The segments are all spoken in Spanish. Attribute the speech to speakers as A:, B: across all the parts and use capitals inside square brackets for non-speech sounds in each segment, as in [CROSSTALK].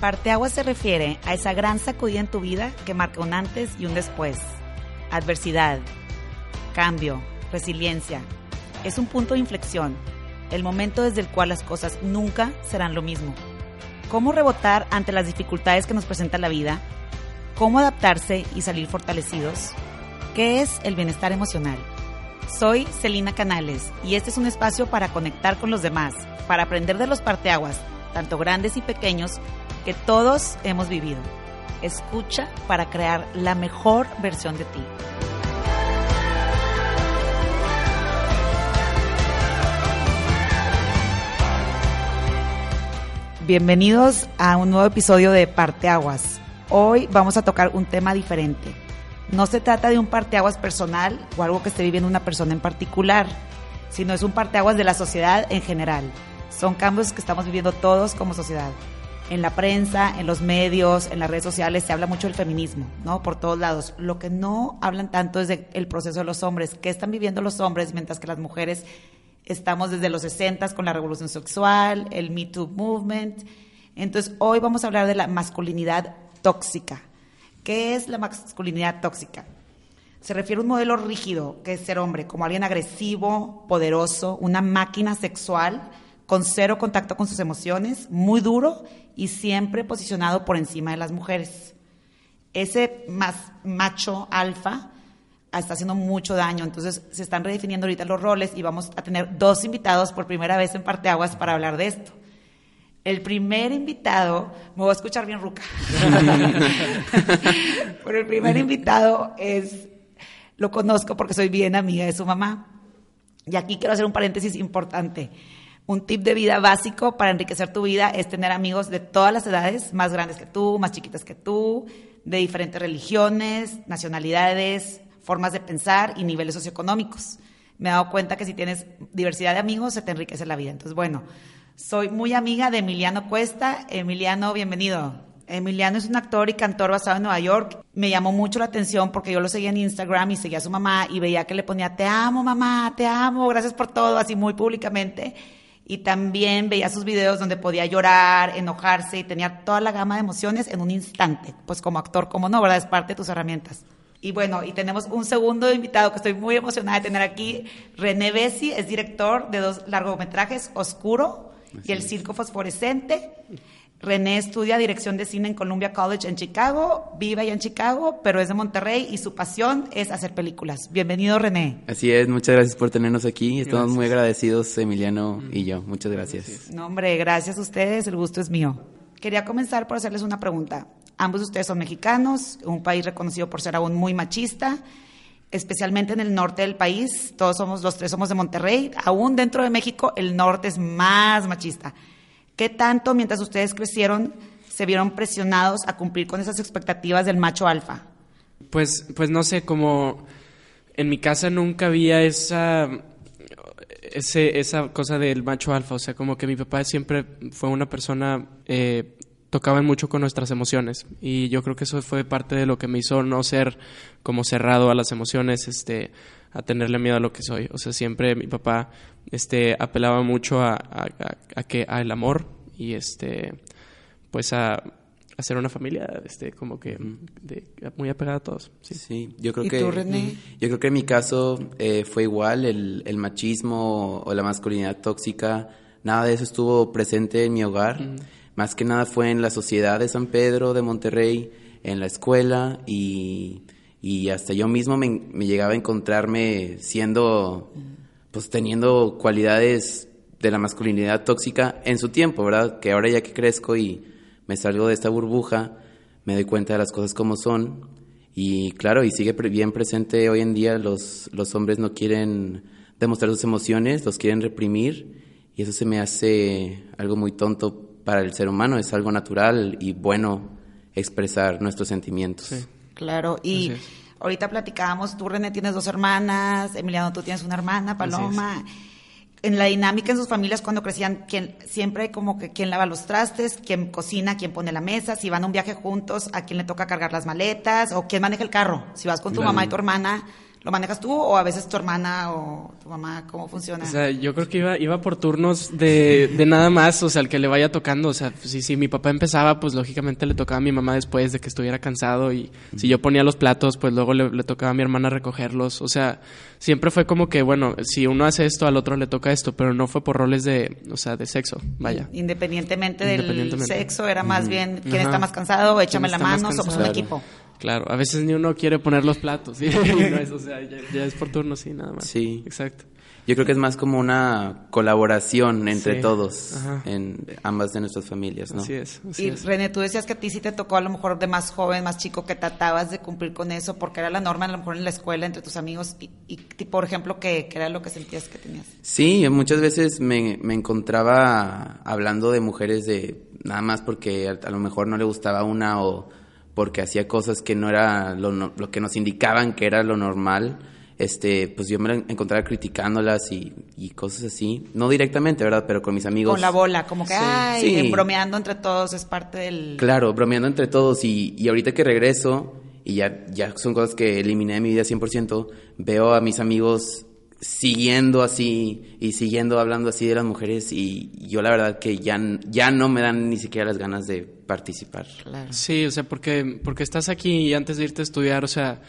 A: Parteaguas se refiere a esa gran sacudida en tu vida que marca un antes y un después. Adversidad, cambio, resiliencia. Es un punto de inflexión, el momento desde el cual las cosas nunca serán lo mismo. ¿Cómo rebotar ante las dificultades que nos presenta la vida? ¿Cómo adaptarse y salir fortalecidos? ¿Qué es el bienestar emocional? Soy Celina Canales y este es un espacio para conectar con los demás, para aprender de los parteaguas, tanto grandes y pequeños, que todos hemos vivido. Escucha para crear la mejor versión de ti. Bienvenidos a un nuevo episodio de Parteaguas. Hoy vamos a tocar un tema diferente. No se trata de un parteaguas personal o algo que esté viviendo una persona en particular, sino es un parteaguas de la sociedad en general. Son cambios que estamos viviendo todos como sociedad en la prensa, en los medios, en las redes sociales se habla mucho del feminismo, ¿no? Por todos lados. Lo que no hablan tanto es del proceso de los hombres, qué están viviendo los hombres mientras que las mujeres estamos desde los 60 con la revolución sexual, el Me Too Movement. Entonces, hoy vamos a hablar de la masculinidad tóxica. ¿Qué es la masculinidad tóxica? Se refiere a un modelo rígido, que es ser hombre, como alguien agresivo, poderoso, una máquina sexual con cero contacto con sus emociones, muy duro y siempre posicionado por encima de las mujeres. Ese más macho alfa está haciendo mucho daño, entonces se están redefiniendo ahorita los roles y vamos a tener dos invitados por primera vez en Parteaguas para hablar de esto. El primer invitado, me voy a escuchar bien ruca, [LAUGHS] pero el primer invitado es, lo conozco porque soy bien amiga de su mamá. Y aquí quiero hacer un paréntesis importante. Un tip de vida básico para enriquecer tu vida es tener amigos de todas las edades, más grandes que tú, más chiquitas que tú, de diferentes religiones, nacionalidades, formas de pensar y niveles socioeconómicos. Me he dado cuenta que si tienes diversidad de amigos, se te enriquece la vida. Entonces, bueno, soy muy amiga de Emiliano Cuesta. Emiliano, bienvenido. Emiliano es un actor y cantor basado en Nueva York. Me llamó mucho la atención porque yo lo seguía en Instagram y seguía a su mamá y veía que le ponía, te amo mamá, te amo, gracias por todo, así muy públicamente y también veía sus videos donde podía llorar, enojarse y tenía toda la gama de emociones en un instante. Pues como actor, como no, ¿verdad? Es parte de tus herramientas. Y bueno, y tenemos un segundo invitado que estoy muy emocionada de tener aquí. René Bessi es director de dos largometrajes, Oscuro y El Circo Fosforescente. René estudia dirección de cine en Columbia College en Chicago, vive allá en Chicago, pero es de Monterrey y su pasión es hacer películas. Bienvenido, René.
B: Así es, muchas gracias por tenernos aquí. Estamos muy agradecidos, Emiliano y yo. Muchas gracias.
A: No, hombre, gracias a ustedes, el gusto es mío. Quería comenzar por hacerles una pregunta. Ambos de ustedes son mexicanos, un país reconocido por ser aún muy machista, especialmente en el norte del país. Todos somos, los tres somos de Monterrey. Aún dentro de México, el norte es más machista. ¿Qué tanto mientras ustedes crecieron se vieron presionados a cumplir con esas expectativas del macho alfa?
C: Pues, pues no sé, como en mi casa nunca había esa, esa cosa del macho alfa, o sea, como que mi papá siempre fue una persona, eh, tocaba mucho con nuestras emociones y yo creo que eso fue parte de lo que me hizo no ser como cerrado a las emociones, este, a tenerle miedo a lo que soy. O sea, siempre mi papá este, apelaba mucho a, a, que, al amor y este, pues a hacer una familia este como que muy apegada a todos
B: sí, yo creo que yo creo que en mi caso eh, fue igual el, el, machismo o la masculinidad tóxica nada de eso estuvo presente en mi hogar. Más que nada fue en la sociedad de San Pedro de Monterrey en la escuela y y hasta yo mismo me, llegaba a encontrarme siendo, pues teniendo cualidades de la masculinidad tóxica en su tiempo, ¿verdad? Que ahora ya que crezco y me salgo de esta burbuja, me doy cuenta de las cosas como son Y claro, y sigue bien presente hoy en día, los, los hombres no quieren demostrar sus emociones, los quieren reprimir y eso se me hace algo muy tonto para el ser humano, es algo natural y bueno expresar nuestros sentimientos.
A: Claro, y ahorita platicábamos, tú René tienes dos hermanas, Emiliano tú tienes una hermana, Paloma. En la dinámica en sus familias cuando crecían, quien, siempre como que quién lava los trastes, quién cocina, quién pone la mesa, si van a un viaje juntos, a quién le toca cargar las maletas o quién maneja el carro. Si vas con tu mamá y tu hermana, ¿Lo manejas tú o a veces tu hermana o tu mamá? ¿Cómo funciona?
C: O sea, yo creo que iba, iba por turnos de, de nada más, o sea, el que le vaya tocando. O sea, si, si mi papá empezaba, pues lógicamente le tocaba a mi mamá después de que estuviera cansado. Y si yo ponía los platos, pues luego le, le, tocaba a mi hermana recogerlos. O sea, siempre fue como que, bueno, si uno hace esto, al otro le toca esto, pero no fue por roles de, o sea, de sexo, vaya.
A: Independientemente, del sexo, era más bien quién está más cansado, échame la mano, somos un equipo.
C: Claro, a veces ni uno quiere poner los platos, ¿sí? [LAUGHS] o sea, ya, es por turno, sí, nada más.
B: Sí.
C: Exacto.
B: Yo creo que es más como una colaboración entre todos en ambas de nuestras familias, ¿no?
C: Así es.
A: y René, tú decías que a ti sí te tocó a lo mejor de más joven, más chico, que tratabas de cumplir con eso porque era la norma a lo mejor en la escuela entre tus amigos y, y por ejemplo, ¿qué, era lo que sentías que tenías?
B: Sí, muchas veces me, me encontraba hablando de mujeres de nada más porque a, a lo mejor no le gustaba una o porque hacía cosas que no era lo, lo, que nos indicaban que era lo normal, este, pues yo me encontraba criticándolas y, y, cosas así. No directamente, ¿verdad? Pero con mis amigos.
A: Con la bola, como que, ay, bromeando entre todos es parte del...
B: Claro, bromeando entre todos. Y, y ahorita que regreso, y ya, ya son cosas que eliminé de mi vida 100%, veo a mis amigos siguiendo así y siguiendo hablando así de las mujeres y yo la verdad que ya, ya no me dan ni siquiera las ganas de participar.
C: Sí, o sea, porque, porque estás aquí y antes de irte a estudiar, o sea,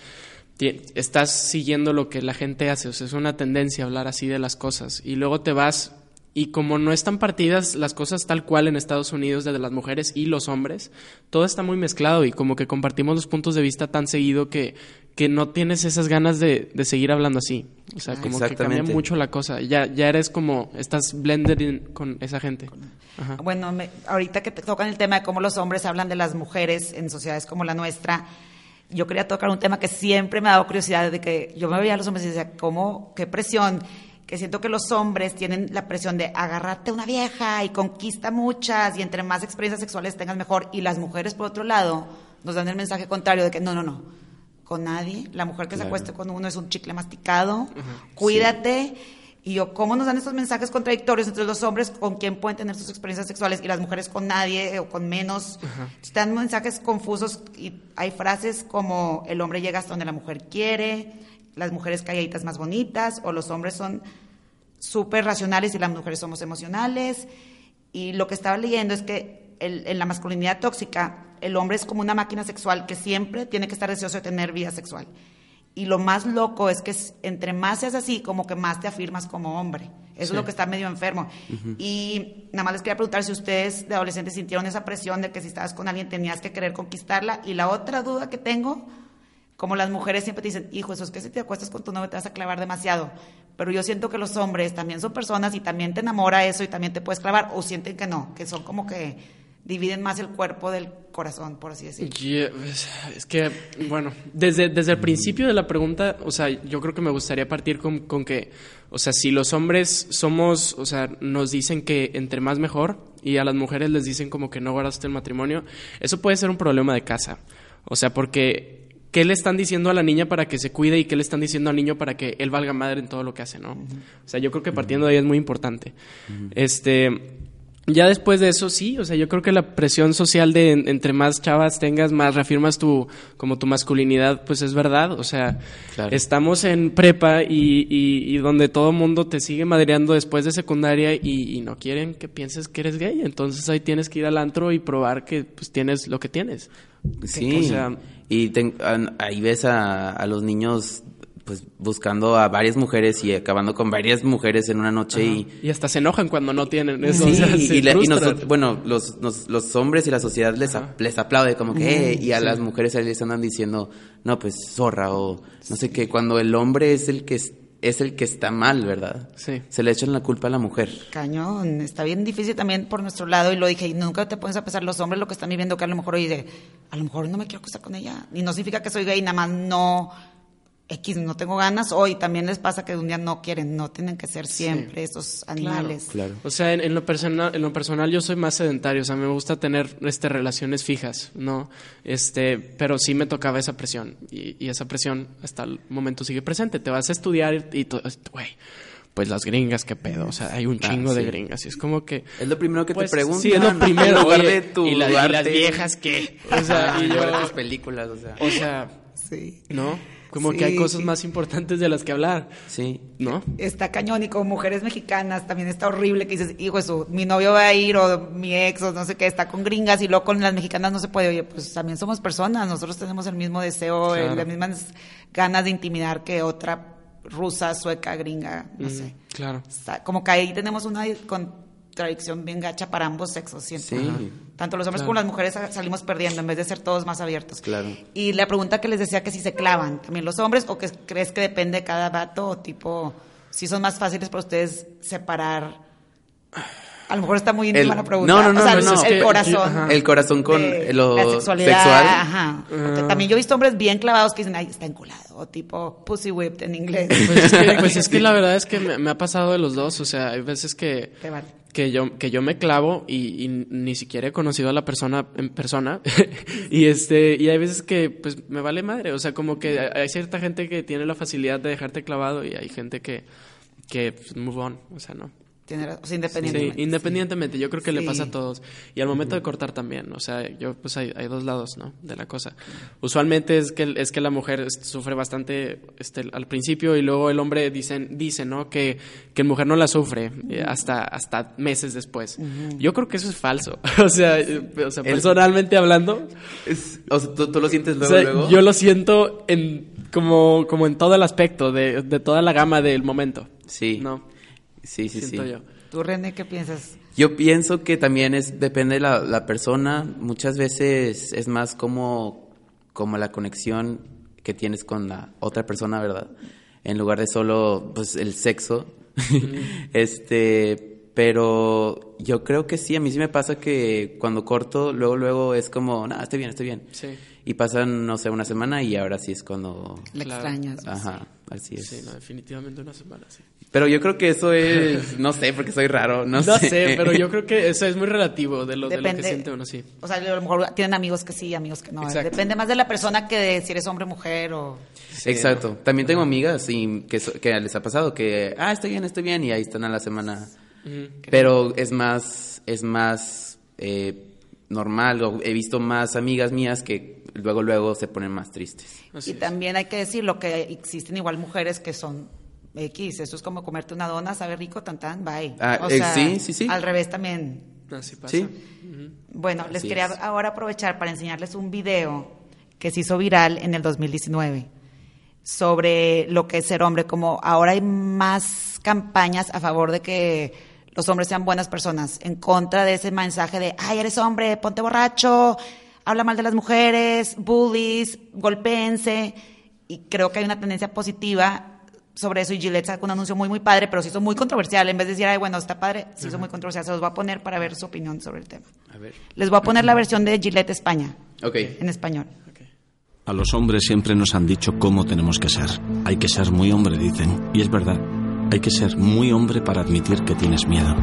C: estás siguiendo lo que la gente hace, o sea, es una tendencia hablar así de las cosas y luego te vas y como no están partidas las cosas tal cual en Estados Unidos de las mujeres y los hombres, todo está muy mezclado y como que compartimos los puntos de vista tan seguido que, que no tienes esas ganas de, de seguir hablando así. O sea, como que cambia mucho la cosa. Ya, ya eres como, estás blended con esa gente.
A: Bueno, ahorita que te tocan el tema de cómo los hombres hablan de las mujeres en sociedades como la nuestra, yo quería tocar un tema que siempre me ha dado curiosidad, de que yo me veía a los hombres y decía, ¿cómo? ¿Qué presión? Que siento que los hombres tienen la presión de agarrarte una vieja y conquista muchas y entre más experiencias sexuales tengas mejor. Y las mujeres por otro lado nos dan el mensaje contrario de que no, no, no, con nadie, la mujer que se acueste con uno es un chicle masticado, cuídate. Y yo, ¿cómo nos dan estos mensajes contradictorios entre los hombres con quién pueden tener sus experiencias sexuales y las mujeres con nadie o con menos? Están mensajes confusos y hay frases como el hombre llega hasta donde la mujer quiere, las mujeres calladitas más bonitas o los hombres son súper racionales y las mujeres somos emocionales. Y lo que estaba leyendo es que en la masculinidad tóxica el hombre es como una máquina sexual que siempre tiene que estar deseoso de tener vida sexual. Y lo más loco es que entre más seas así, como que más te afirmas como hombre. Eso es lo que está medio enfermo. Y nada más les quería preguntar si ustedes de adolescentes sintieron esa presión de que si estabas con alguien tenías que querer conquistarla. Y la otra duda que tengo como las mujeres siempre te dicen, hijo, eso es que si te acuestas con tu novio te vas a clavar demasiado. Pero yo siento que los hombres también son personas y también te enamora eso y también te puedes clavar, o sienten que no, que son como que dividen más el cuerpo del corazón, por así decirlo.
C: es que, bueno, desde, desde el principio de la pregunta, o sea, yo creo que me gustaría partir con, con que, o sea, si los hombres somos, o sea, nos dicen que entre más mejor y a las mujeres les dicen como que no guardaste el matrimonio, eso puede ser un problema de casa. O sea, porque qué le están diciendo a la niña para que se cuide y qué le están diciendo al niño para que él valga madre en todo lo que hace, ¿no? O sea, yo creo que partiendo de ahí es muy importante. Este, ya después de eso sí, o sea, yo creo que la presión social de entre más chavas tengas, más reafirmas tu como tu masculinidad, pues es verdad, o sea, estamos en prepa y, y, donde todo mundo te sigue madreando después de secundaria y, no quieren que pienses que eres gay, entonces ahí tienes que ir al antro y probar que pues tienes lo que tienes.
B: Sí, o sea, y ahí ves a, a, los niños pues buscando a varias mujeres y acabando con varias mujeres en una noche y...
C: Y hasta se enojan cuando no tienen eso.
B: Sí, y, bueno, los, los, hombres y la sociedad les, les aplaude como que, y a las mujeres ahí les andan diciendo, no, pues zorra o no sé qué, cuando el hombre es el que es el que está mal, ¿verdad?
C: Sí.
B: Se le echan la culpa a la mujer.
A: Cañón, está bien difícil también por nuestro lado y lo dije, y nunca te pones a pensar los hombres lo que están viviendo que a lo mejor oye, a lo mejor no me quiero acostar con ella, y no significa que soy gay, nada más no X, no tengo ganas, o y también les pasa que un día no quieren, no tienen que ser siempre esos animales.
B: Claro.
C: O sea, en, lo personal, en lo personal yo soy más sedentario, o sea, me gusta tener este, relaciones fijas, ¿no? Este, pero sí me tocaba esa presión, y, esa presión hasta el momento sigue presente. Te vas a estudiar y, todo, güey, pues las gringas, qué pedo, o sea, hay un ah, chingo de gringas, y es como que...
B: Es lo primero que te
C: pues,
B: preguntan.
C: Sí, es lo [LAUGHS] primero.
B: En lugar de tu
C: y, las viejas, ¿qué?
B: O sea, y yo, tus películas, o sea.
C: O sea,
A: sí.
C: ¿no? Como que hay cosas más importantes de las que hablar.
B: Sí.
C: ¿No?
A: Está cañón y con mujeres mexicanas también está horrible que dices, hijo, eso, mi novio va a ir o mi ex o no sé qué, está con gringas y luego con las mexicanas no se puede. Oye, pues también somos personas, nosotros tenemos el mismo deseo, las mismas ganas de intimidar que otra rusa, sueca, gringa, no sé.
C: Claro.
A: como que ahí tenemos una contradicción bien gacha para ambos sexos, siento.
B: Sí.
A: Tanto los hombres como las mujeres salimos perdiendo en vez de ser todos más abiertos.
B: Claro.
A: Y la pregunta que les decía que si se clavan, también los hombres, o que crees que depende de cada vato, o tipo, si son más fáciles para ustedes separar. A lo mejor está muy íntima la pregunta.
B: No, no, no.
A: O
B: sea,
A: el corazón.
B: El corazón con lo
A: la sexualidad,
B: sexual.
A: Ajá. Porque también yo he visto hombres bien clavados que dicen, ay, está enculado. O tipo pussy whipped en inglés.
C: Pues es que, pues es que [LAUGHS] la verdad es que me, ha pasado de los dos. O sea, hay veces que que yo, que yo me clavo y, ni siquiera he conocido a la persona en persona. [LAUGHS] y este, y hay veces que pues me vale madre. O sea, como que hay cierta gente que tiene la facilidad de dejarte clavado y hay gente que, que pues, move on. O sea, no
A: independientemente.
C: Sí, independientemente, yo creo que le pasa a todos. Y al momento de cortar también, o sea, yo pues hay, hay, dos lados, ¿no? De la cosa. Usualmente es que, es que la mujer sufre bastante este, al principio y luego el hombre dice, dice ¿no? Que, que la mujer no la sufre eh, hasta, hasta meses después. Yo creo que eso es falso. [LAUGHS] o sea, o sea personalmente hablando.
B: o sea, ¿tú, lo sientes luego,
C: Yo lo siento en, como, como en todo el aspecto, de, de toda la gama del momento.
B: Sí.
C: ¿No?
B: Sí, sí, sí.
A: ¿Tú, René, qué piensas?
B: Yo pienso que también es depende de la, persona. Muchas veces es más como, como la conexión que tienes con la otra persona, ¿verdad? En lugar de solo pues, el sexo. [LAUGHS] este, pero yo creo que sí, a mí sí me pasa que cuando corto, luego, luego es como, no, estoy bien, estoy bien.
C: Sí.
B: Y pasan, no sé, una semana y ahora sí es cuando...
A: Le extrañas.
B: Ajá, así es.
C: Sí, no, definitivamente una semana, sí.
B: Pero yo creo que eso es, no sé, porque soy raro, no,
C: no
B: sé.
C: pero yo creo que eso es muy relativo de lo, de lo que siente uno, sí.
A: O sea, a lo mejor tienen amigos que sí, amigos que no. Depende más de la persona que de si eres hombre o mujer o...
B: Exacto. También tengo amigas y que, que les ha pasado que, ah, estoy bien, estoy bien, y ahí están a la semana. Pero es más, es más eh, normal, o he visto más amigas mías que luego, luego se ponen más tristes.
A: y también hay que decir lo que existen igual mujeres que son X, eso es como comerte una dona, sabe rico, tan tan, bye.
B: Ah, o eh, sea, sí, sí, sí.
A: Al revés también.
C: Así pasa. Sí.
A: Bueno, les quería ahora aprovechar para enseñarles un video que se hizo viral en el 2019 sobre lo que es ser hombre, como ahora hay más campañas a favor de que los hombres sean buenas personas, en contra de ese mensaje de, ay, eres hombre, ponte borracho, habla mal de las mujeres, bullies, golpeense, y creo que hay una tendencia positiva sobre eso y Gillette sacó un anuncio muy, muy padre, pero se hizo muy controversial. En vez de decir, ay, bueno, está padre, se hizo muy controversial. Se los voy a poner para ver su opinión sobre el tema.
B: A ver.
A: Les voy a poner la versión de Gillette España.
B: Ok.
A: En español.
D: A los hombres siempre nos han dicho cómo tenemos que ser. Hay que ser muy hombre, dicen. Y es verdad. Hay que ser muy hombre para admitir que tienes miedo.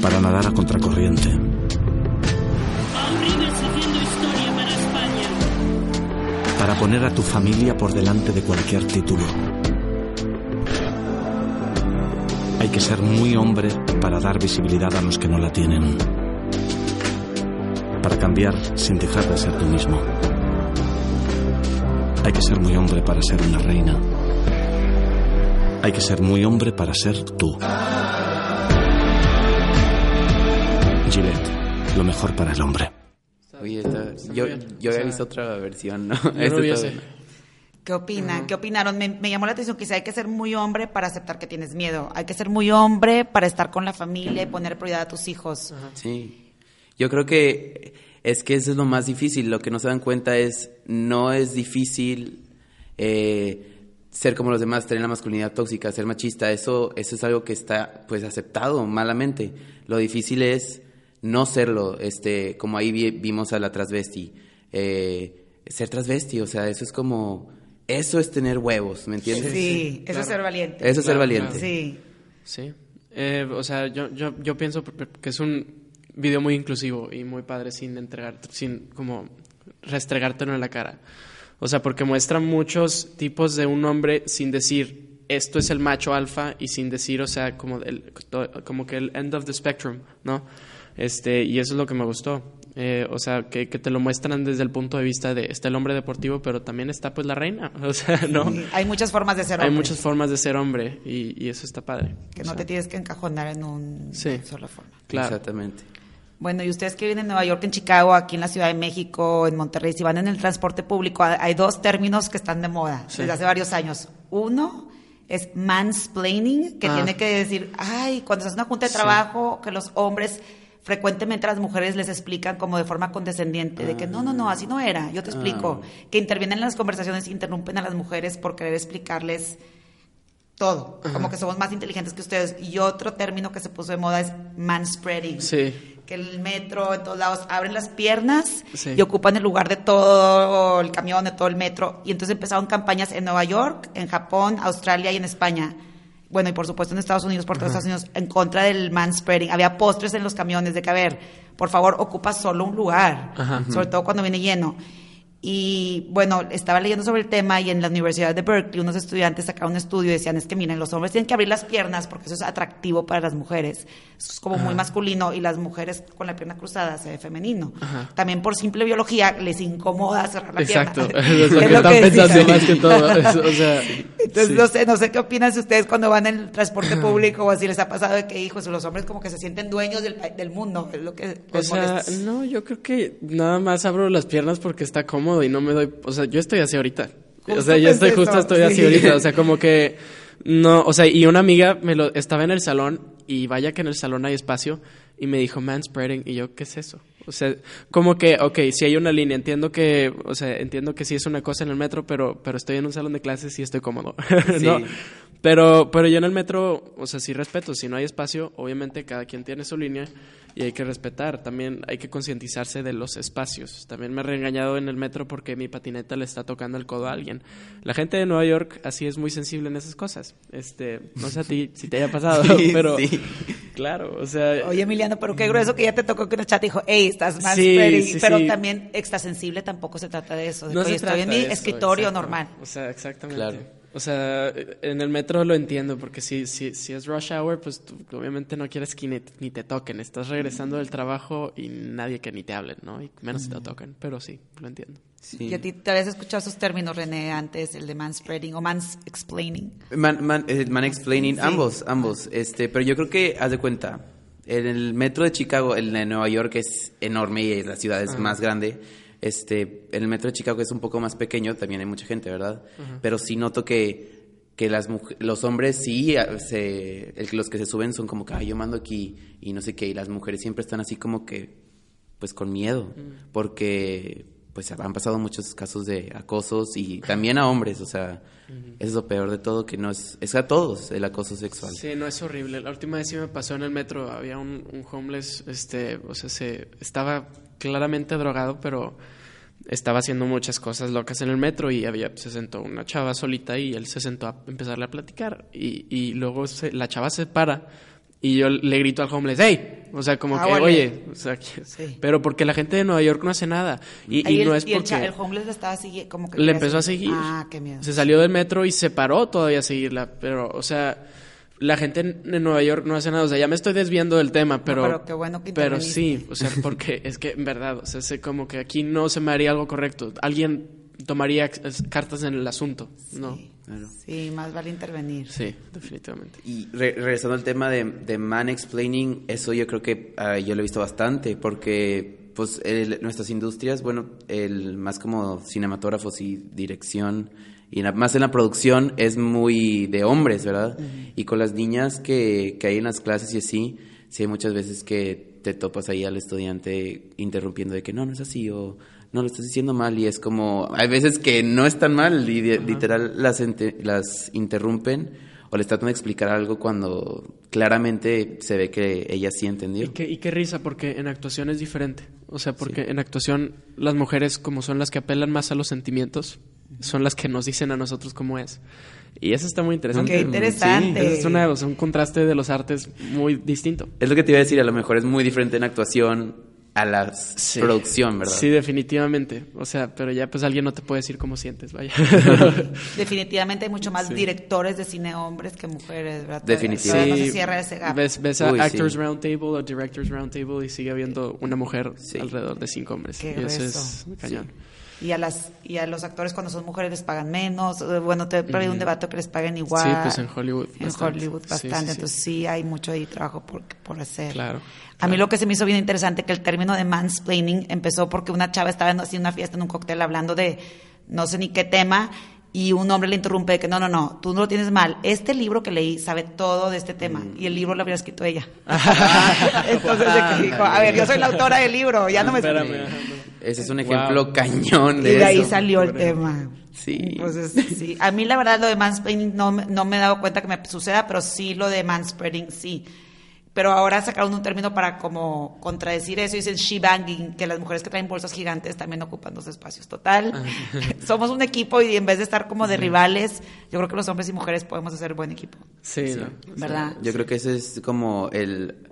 D: Para nadar a contracorriente para poner a tu familia por delante de cualquier título. Hay que ser muy hombre para dar visibilidad a los que no la tienen. Para cambiar sin dejar de ser tú mismo. Hay que ser muy hombre para ser una reina. Hay que ser muy hombre para ser tú. Gillette, lo mejor para el hombre.
B: Yo, yo había visto otra versión, ¿no? [LAUGHS]
A: ¿Qué opinan? ¿Qué opinaron? Me, llamó la atención que hay que ser muy hombre para aceptar que tienes miedo. Hay que ser muy hombre para estar con la familia y poner prioridad a tus hijos.
B: Sí. Yo creo que es que eso es lo más difícil. Lo que no se dan cuenta es, no es difícil eh, ser como los demás, tener la masculinidad tóxica, ser machista, eso, eso es algo que está pues aceptado malamente. Lo difícil es no serlo, este, como ahí vimos a la transvesti. Eh, ser transvesti, o sea, eso es como, eso es tener huevos, ¿me entiendes?
A: Sí, eso es ser valiente.
B: Eso es ser valiente.
A: Sí.
C: Sí. Eh, o sea, yo, yo, yo pienso que es un video muy inclusivo y muy padre sin entregar, sin como restregártelo en la cara. O sea, porque muestra muchos tipos de un hombre sin decir esto es el macho alfa y sin decir, o sea, como, el, como que el end of the spectrum, ¿no? Este, y eso es lo que me gustó. Eh, o sea, que, te lo muestran desde el punto de vista de está el hombre deportivo, pero también está pues la reina. [LAUGHS] O sea, ¿no?
A: hay muchas formas de ser hombre.
C: Hay muchas formas de ser hombre y, eso está padre.
A: Que no te tienes que encajonar en un
C: sí,
A: sola forma.
B: Claro. Exactamente.
A: Bueno, y ustedes que viven en Nueva York, en Chicago, aquí en la Ciudad de México, en Monterrey, si van en el transporte público, hay dos términos que están de moda desde hace varios años. Uno es mansplaining, que ah. tiene que decir, ay, cuando se hace una junta de trabajo, que los hombres frecuentemente las mujeres les explican como de forma condescendiente, de que no, no, no, así no era, yo te explico, ah. que intervienen en las conversaciones interrumpen a las mujeres por querer explicarles todo, como que somos más inteligentes que ustedes. Y otro término que se puso de moda es manspreading.
C: Sí
A: que el metro, en todos lados, abren las piernas y ocupan el lugar de todo el camión, de todo el metro. Y entonces empezaron campañas en Nueva York, en Japón, Australia y en España. Bueno, y por supuesto en Estados Unidos, por todos Estados Unidos, en contra del manspreading. Había postres en los camiones de que, a ver, por favor, ocupa solo un lugar, sobre todo cuando viene lleno. Y bueno, estaba leyendo sobre el tema y en la Universidad de Berkeley unos estudiantes sacaron un estudio y decían, es que miren, los hombres tienen que abrir las piernas porque eso es atractivo para las mujeres. Eso es como muy masculino y las mujeres con la pierna cruzada se ve femenino. También por simple biología les incomoda cerrar la
C: Exacto.
A: pierna. [LAUGHS] [LAUGHS]
C: es lo que están pensando más que todo. [LAUGHS]
A: Entonces, no sé, no sé qué opinan ustedes cuando van en el transporte público o si les ha pasado de que, hijos, los hombres como que se sienten dueños del, del mundo. Es lo que
C: o sea, no, yo creo que nada más abro las piernas porque está cómodo y no me doy, o sea, yo estoy así ahorita. o sea, yo estoy justo estoy así ahorita, o sea, como que [LAUGHS] no, o sea, y una amiga me lo estaba en el salón y vaya que en el salón hay espacio y me dijo manspreading y yo, ¿qué es eso? O sea, como que, ok, si hay una línea, entiendo que, o sea, entiendo que sí es una cosa en el metro, pero, pero estoy en un salón de clases y estoy cómodo, [LAUGHS] ¿no? Pero, pero yo en el metro, o sea, sí respeto, si no hay espacio, obviamente cada quien tiene su línea y hay que respetar. También hay que concientizarse de los espacios. También me he reengañado en el metro porque mi patineta le está tocando el codo a alguien. La gente de Nueva York así es muy sensible en esas cosas. Este, no sé a ti si te haya pasado, [LAUGHS] [LAUGHS] pero claro, o sea.
A: Oye, Emiliano, pero qué grueso que ya te tocó que una chat dijo, hey, estás más sí, pero también extra sensible tampoco se trata de eso.
C: no se
A: estoy en mi escritorio normal.
C: O sea, exactamente. Claro. O sea, en el metro lo entiendo, porque si, si, si es rush hour, pues obviamente no quieres que ni, te toquen. Estás regresando del trabajo y nadie que ni te hable, ¿no? Y menos si te toquen, pero sí, lo entiendo.
A: ¿Y a ti te habías escuchado esos términos, René, antes, el de manspreading o mansexplaining?
B: Man, man, eh, explaining, ambos, ambos. Este, pero yo creo que, haz de cuenta, en el metro de Chicago, el de Nueva York es enorme y la ciudad es más grande este, en el metro de Chicago es un poco más pequeño, también hay mucha gente, ¿verdad? Pero sí noto que, que las los hombres sí, se, el, los que se suben son como que, ay, yo mando aquí y no sé qué, y las mujeres siempre están así como que, pues con miedo, porque pues han pasado muchos casos de acosos y también a hombres, o sea, es lo peor de todo, que no es, es a todos el acoso sexual.
C: Sí, no es horrible. La última vez sí me pasó en el metro, había un, un homeless, este, o sea, se, estaba claramente drogado, pero estaba haciendo muchas cosas locas en el metro y había, se sentó una chava solita y él se sentó a empezarle a platicar y, y luego la chava se para y yo le grito al homeless, hey, o sea, como ah, que, oye, o sea, pero porque la gente de Nueva York no hace nada. Y, no es porque...
A: El, homeless le estaba siguiendo, como que...
C: Le empezó a seguir.
A: Ah, qué miedo.
C: Se salió del metro y se paró todavía a seguirla, pero, o sea, la gente en Nueva York no hace nada. O sea, ya me estoy desviando del tema, pero.
A: pero qué bueno que
C: Pero sí, o sea, porque es que en verdad, o sea, sé como que aquí no se me haría algo correcto. Alguien tomaría cartas en el asunto, ¿no?
A: Sí, más vale intervenir.
C: Sí, definitivamente.
B: Y regresando al tema de, de man explaining, eso yo creo que ah, yo lo he visto bastante, porque pues nuestras industrias, bueno, el más como cinematógrafos y dirección y más en la producción es muy de hombres, ¿verdad? Y con las niñas que, que hay en las clases y así, sí hay muchas veces que te topas ahí al estudiante interrumpiendo de que no, no es así, o no, lo estás diciendo mal y es como, hay veces que no están mal y literal las, las interrumpen o les tratan de explicar algo cuando claramente se ve que ella sí entendió.
C: Y qué, y qué risa, porque en actuación es diferente. O sea, porque en actuación las mujeres, como son las que apelan más a los sentimientos, son las que nos dicen a nosotros cómo es. Y eso está muy interesante.
A: Qué interesante.
C: es una, un contraste de los artes muy distinto.
B: Es lo que te iba a decir, a lo mejor es muy diferente en actuación a la producción, ¿verdad?
C: Sí, definitivamente. O sea, pero ya pues alguien no te puede decir cómo sientes, vaya. [LAUGHS]
A: definitivamente hay mucho más directores de cine hombres que mujeres, ¿verdad?
B: Definitivamente.
A: no se cierra ese gap.
C: Ves, a Actors Roundtable o Directors Roundtable y sigue habiendo una mujer alrededor de cinco hombres.
A: Qué
C: y eso es cañón
A: y a las y a los actores cuando son mujeres les pagan menos bueno te he un debate que les paguen igual.
C: sí pues en Hollywood
A: en Hollywood bastante entonces sí hay mucho ahí trabajo por, por hacer.
C: Claro,
A: a mí lo que se me hizo bien interesante que el término de mansplaining empezó porque una chava estaba haciendo una fiesta en un cóctel hablando de no sé ni qué tema y un hombre le interrumpe de que no, no, no, tú no lo tienes mal. Este libro que leí sabe todo de este tema y el libro lo habría escrito ella. [LAUGHS] [LAUGHS] Entonces dijo, a ver, yo soy la autora del libro, ya no me...
B: Espérame. Ese es un ejemplo cañón de
A: Y de ahí
B: eso.
A: salió el tema.
B: Sí.
A: Pues sí. A mí la verdad lo de manspreading no, no me he dado cuenta que me suceda, pero sí lo de manspreading sí. Pero ahora sacaron un término para como contradecir eso y dicen she-banging, que las mujeres que traen bolsas gigantes también ocupan dos espacios. Total, ah. [LAUGHS] somos un equipo y en vez de estar como de rivales, yo creo que los hombres y mujeres podemos hacer buen equipo.
C: Sí,
A: ¿verdad?
B: yo creo que ese es como el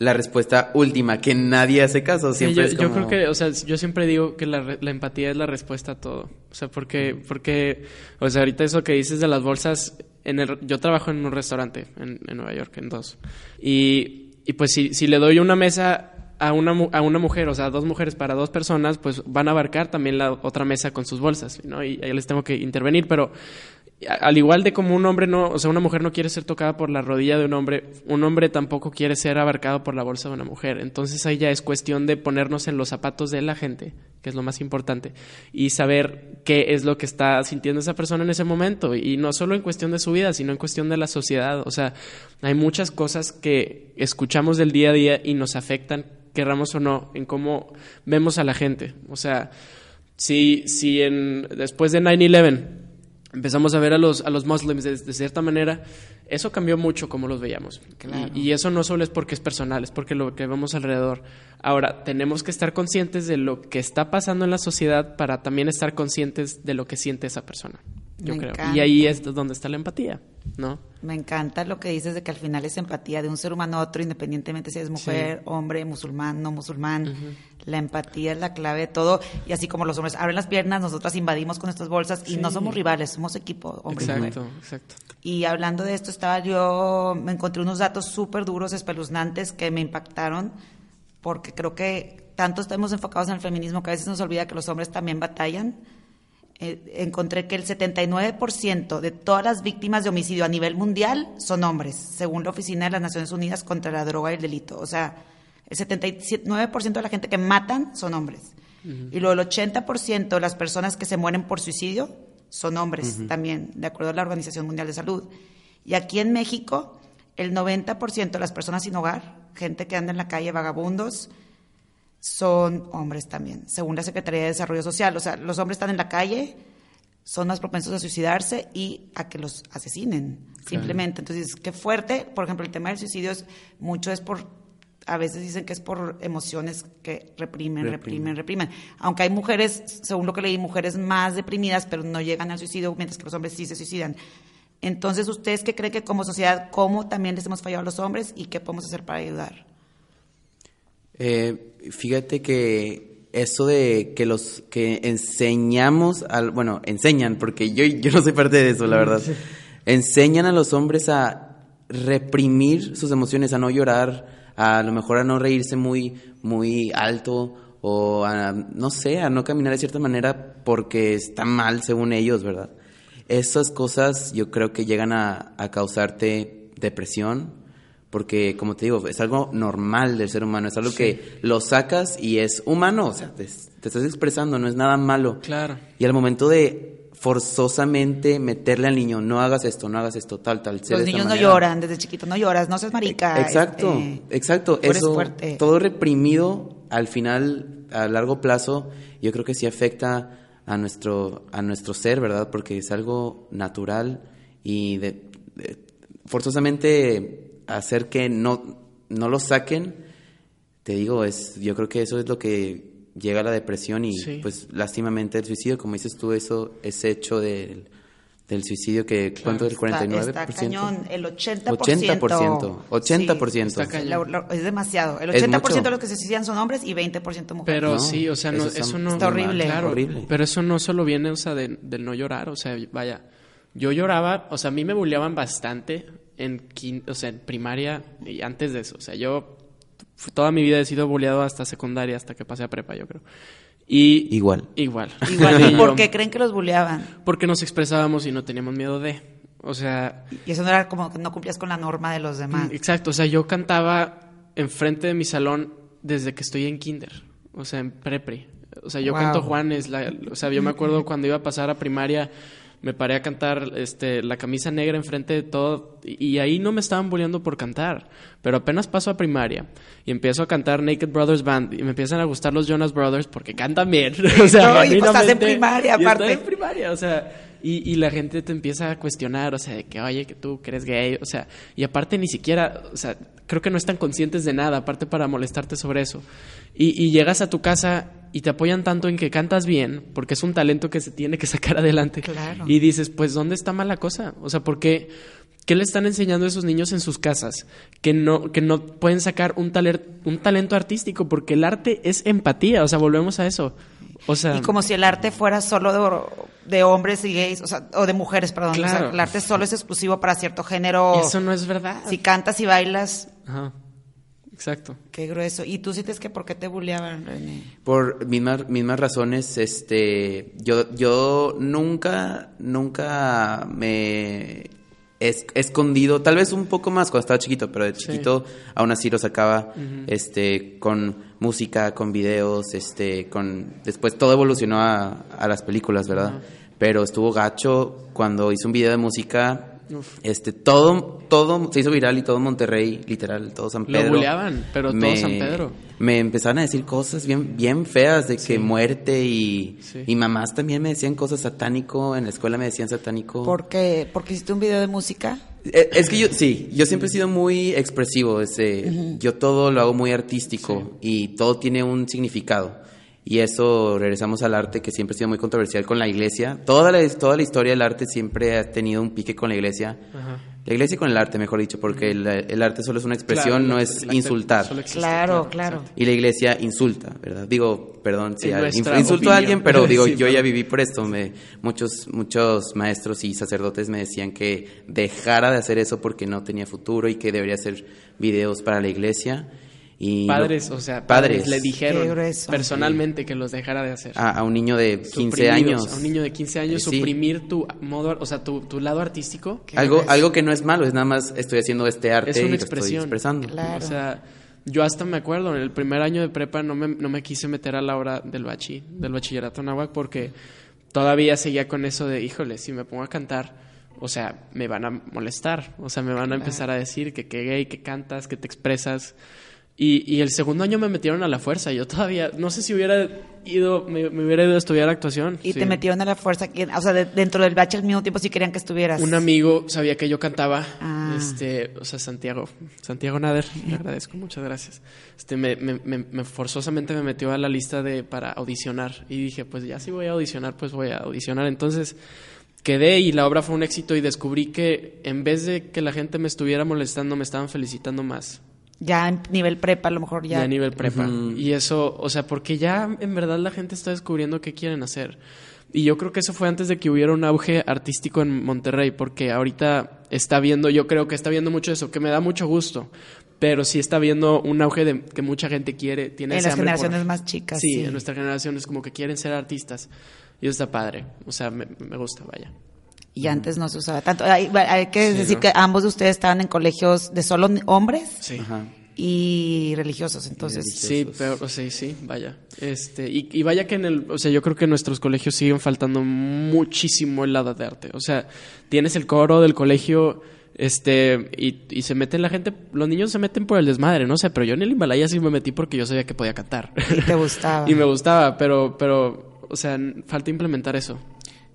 B: la respuesta última, que nadie hace caso. Siempre
C: yo, creo que, o sea, yo siempre digo que la, la, empatía es la respuesta a todo. O sea, porque, porque, o sea, ahorita eso que dices de las bolsas, en el, yo trabajo en un restaurante en, en Nueva York, en dos. Y, y pues si, si le doy una mesa a una, a una mujer, o sea, dos mujeres para dos personas, pues van a abarcar también la otra mesa con sus bolsas, ¿no? Y ahí les tengo que intervenir, pero al igual de como un hombre no, o sea, una mujer no quiere ser tocada por la rodilla de un hombre, un hombre tampoco quiere ser abarcado por la bolsa de una mujer. Entonces ahí ya es cuestión de ponernos en los zapatos de la gente, que es lo más importante, y saber qué es lo que está sintiendo esa persona en ese momento. Y no solo en cuestión de su vida, sino en cuestión de la sociedad. O sea, hay muchas cosas que escuchamos del día a día y nos afectan, querramos o no, en cómo vemos a la gente. O sea, si, si en, después de 9-11 empezamos a ver a los, a los muslims de, cierta manera, eso cambió mucho como los veíamos. Y, eso no solo es porque es personal, es porque lo que vemos alrededor. Ahora, tenemos que estar conscientes de lo que está pasando en la sociedad para también estar conscientes de lo que siente esa persona yo creo. Y ahí es donde está la empatía, ¿no?
A: Me encanta lo que dices de que al final es empatía de un ser humano a otro, independientemente si es mujer, hombre, musulmán, no musulmán. La empatía es la clave de todo. Y así como los hombres abren las piernas, nosotras invadimos con nuestras bolsas y no somos rivales, somos equipo, hombre
C: exacto, Exacto,
A: Y hablando de esto, estaba yo, me encontré unos datos súper duros, espeluznantes, que me impactaron, porque creo que tanto estamos enfocados en el feminismo que a veces nos olvida que los hombres también batallan eh, encontré que el 79% de todas las víctimas de homicidio a nivel mundial son hombres, según la Oficina de las Naciones Unidas contra la Droga y el Delito. O sea, el 79% de la gente que matan son hombres. Y luego el 80% de las personas que se mueren por suicidio son hombres también, de acuerdo a la Organización Mundial de Salud. Y aquí en México, el 90% de las personas sin hogar, gente que anda en la calle, vagabundos, son hombres también, según la Secretaría de Desarrollo Social. O sea, los hombres están en la calle, son más propensos a suicidarse y a que los asesinen, simplemente. Entonces, qué fuerte. Por ejemplo, el tema del suicidio es mucho es por, a veces dicen que es por emociones que reprimen, reprimen, reprimen. Aunque hay mujeres, según lo que leí, mujeres más deprimidas, pero no llegan al suicidio, mientras que los hombres sí se suicidan. Entonces, ¿ustedes qué creen que como sociedad, cómo también les hemos fallado a los hombres y qué podemos hacer para ayudar?
B: Eh, fíjate que eso de que los que enseñamos, al, bueno, enseñan, porque yo, yo no soy parte de eso, la verdad, [LAUGHS] enseñan a los hombres a reprimir sus emociones, a no llorar, a, lo mejor a no reírse muy, muy alto o a, no sé, a no caminar de cierta manera porque está mal según ellos, ¿verdad? Esas cosas yo creo que llegan a, a causarte depresión, porque como te digo, es algo normal del ser humano, es algo que lo sacas y es humano, o sea, te, estás expresando, no es nada malo.
C: Claro.
B: Y al momento de forzosamente meterle al niño, no hagas esto, no hagas esto, tal, tal.
A: Los niños no lloran desde chiquito, no lloras, no seas marica.
B: Exacto, este, exacto. Eso, todo reprimido, al final a largo plazo yo creo que sí afecta a nuestro, a nuestro ser, ¿verdad? Porque es algo natural y de, forzosamente hacer que no, no lo saquen, te digo, es, yo creo que eso es lo que llega a la depresión y pues lástimamente el suicidio, como dices tú, eso es hecho del del suicidio que cuánto del 49%.
A: Está, cañón, el 80%. 80%,
B: 80%.
A: es demasiado. El 80% de los que se suicidan son hombres y 20% mujeres.
C: Pero sí, o sea, no, eso, no
A: está horrible.
C: Claro, horrible. Pero eso no solo viene, o sea, de, del no llorar, o sea, vaya, yo lloraba, o sea, a mí me bulleaban bastante en o sea, en primaria y antes de eso, o sea, yo toda mi vida he sido bulleado hasta secundaria, hasta que pasé a prepa, yo creo. Y
B: igual.
C: Igual. [LAUGHS]
A: Igual. ¿Por qué creen que los bulleaban?
C: Porque nos expresábamos y no teníamos miedo de. O sea.
A: Y eso no era como que no cumplías con la norma de los demás.
C: Mm, exacto. O sea, yo cantaba enfrente de mi salón desde que estoy en kinder. O sea, en prepri. O sea, yo canto Juanes. La, o sea, yo me acuerdo cuando iba a pasar a primaria me paré a cantar este, la camisa negra enfrente de todo y, ahí no me estaban bulleando por cantar, pero apenas paso a primaria y empiezo a cantar Naked Brothers Band y me empiezan a gustar los Jonas Brothers porque cantan bien. [LAUGHS] o sea,
A: no, y pues estás en primaria aparte.
C: en primaria, o sea, y, y, la gente te empieza a cuestionar, o sea, de que, oye, que tú que eres gay, o sea, y aparte ni siquiera, o sea, creo que no están conscientes de nada, aparte para molestarte sobre eso. Y, y llegas a tu casa y te apoyan tanto en que cantas bien, porque es un talento que se tiene que sacar [LAUGHS] adelante. Y dices, pues, ¿dónde está mal la cosa? O sea, ¿por qué? ¿Qué le están enseñando a esos niños en sus casas? Que no, que no pueden sacar un, un talento artístico, porque el arte es empatía, o sea, volvemos a eso. O sea,
A: y como si el arte fuera solo de, hombres y gays, o, sea, o de mujeres, perdón. O sea, el arte solo es exclusivo para cierto género.
C: eso no es verdad.
A: Si cantas y bailas.
C: Ajá. Exacto.
A: Qué grueso. ¿Y tú sientes que por qué te bulleaban, René?
B: Por mismas, mismas razones, este, yo, yo nunca, nunca me he escondido, tal vez un poco más cuando estaba chiquito, pero de chiquito aún así lo sacaba, este, con música, con videos, este, con, después todo evolucionó a, a las películas, ¿verdad? Pero estuvo gacho cuando hice un video de música este, todo, todo se hizo viral y todo Monterrey, literal, todo San Pedro.
C: Lo buleaban, pero todo San Pedro.
B: Me empezaron a decir cosas bien, bien feas de que muerte y, y mamás también me decían cosas satánico, en la escuela me decían satánico.
A: ¿Por qué? ¿Porque hiciste un video de música?
B: Eh, es que yo, sí, yo siempre he sido muy expresivo, ese, yo todo lo hago muy artístico y todo tiene un significado. Y eso, regresamos al arte que siempre ha sido muy controversial con la iglesia. Toda la, toda la historia del arte siempre ha tenido un pique con la iglesia. La iglesia y con el arte, mejor dicho, porque el, arte solo es una expresión, no es insultar.
A: Claro, claro.
B: Y la iglesia insulta, ¿verdad? Digo, perdón si insulto a alguien, pero [LAUGHS] digo, yo ya viví por esto. Me, muchos, muchos maestros y sacerdotes me decían que dejara de hacer eso porque no tenía futuro y que debería hacer videos para la iglesia
C: padres, o sea, padres, le dijeron personalmente que los dejara de hacer.
B: A, un niño de 15 años.
C: A un niño de 15 años, suprimir tu modo, o sea, tu, tu lado artístico.
B: Algo, algo que no es malo, es nada más estoy haciendo este arte
C: es una
B: y
C: expresión.
B: estoy expresando.
C: O sea, yo hasta me acuerdo, en el primer año de prepa no me, no me quise meter a la hora del bachi, del bachillerato náhuatl porque todavía seguía con eso de, híjole, si me pongo a cantar, o sea, me van a molestar, o sea, me van a empezar a decir que qué gay, que cantas, que te expresas. Y, el segundo año me metieron a la fuerza. Yo todavía, no sé si hubiera ido, me, hubiera ido a estudiar actuación.
A: Y te metieron a la fuerza, o sea, dentro del bache al mismo tiempo si querían que estuvieras.
C: Un amigo sabía que yo cantaba, ah. este, o sea, Santiago, Santiago Nader, le agradezco, muchas gracias. Este, me, me, forzosamente me metió a la lista de, para audicionar. Y dije, pues ya si voy a audicionar, pues voy a audicionar. Entonces quedé y la obra fue un éxito y descubrí que en vez de que la gente me estuviera molestando, me estaban felicitando más
A: ya en nivel prepa a lo mejor ya.
C: Ya a nivel prepa. Y eso, o sea, porque ya en verdad la gente está descubriendo qué quieren hacer. Y yo creo que eso fue antes de que hubiera un auge artístico en Monterrey, porque ahorita está viendo, yo creo que está viendo mucho eso, que me da mucho gusto, pero sí está viendo un auge de que mucha gente quiere, tiene
A: En las generaciones más chicas.
C: Sí, en nuestra generación es como que quieren ser artistas. Y eso está padre, o sea, me, me gusta, vaya
A: y antes no se usaba tanto. Hay, que decir que ambos de ustedes estaban en colegios de solo hombres. Y religiosos, entonces.
C: Sí, pero sí, sí, vaya. Este, y, vaya que en el, o sea, yo creo que en nuestros colegios siguen faltando muchísimo el lado de arte. O sea, tienes el coro del colegio Este, y, y se meten la gente, los niños se meten por el desmadre, no sé, pero yo en el Himalaya sí me metí porque yo sabía que podía cantar.
A: Y te gustaba. [LAUGHS]
C: y me gustaba, pero, pero, o sea, falta implementar eso.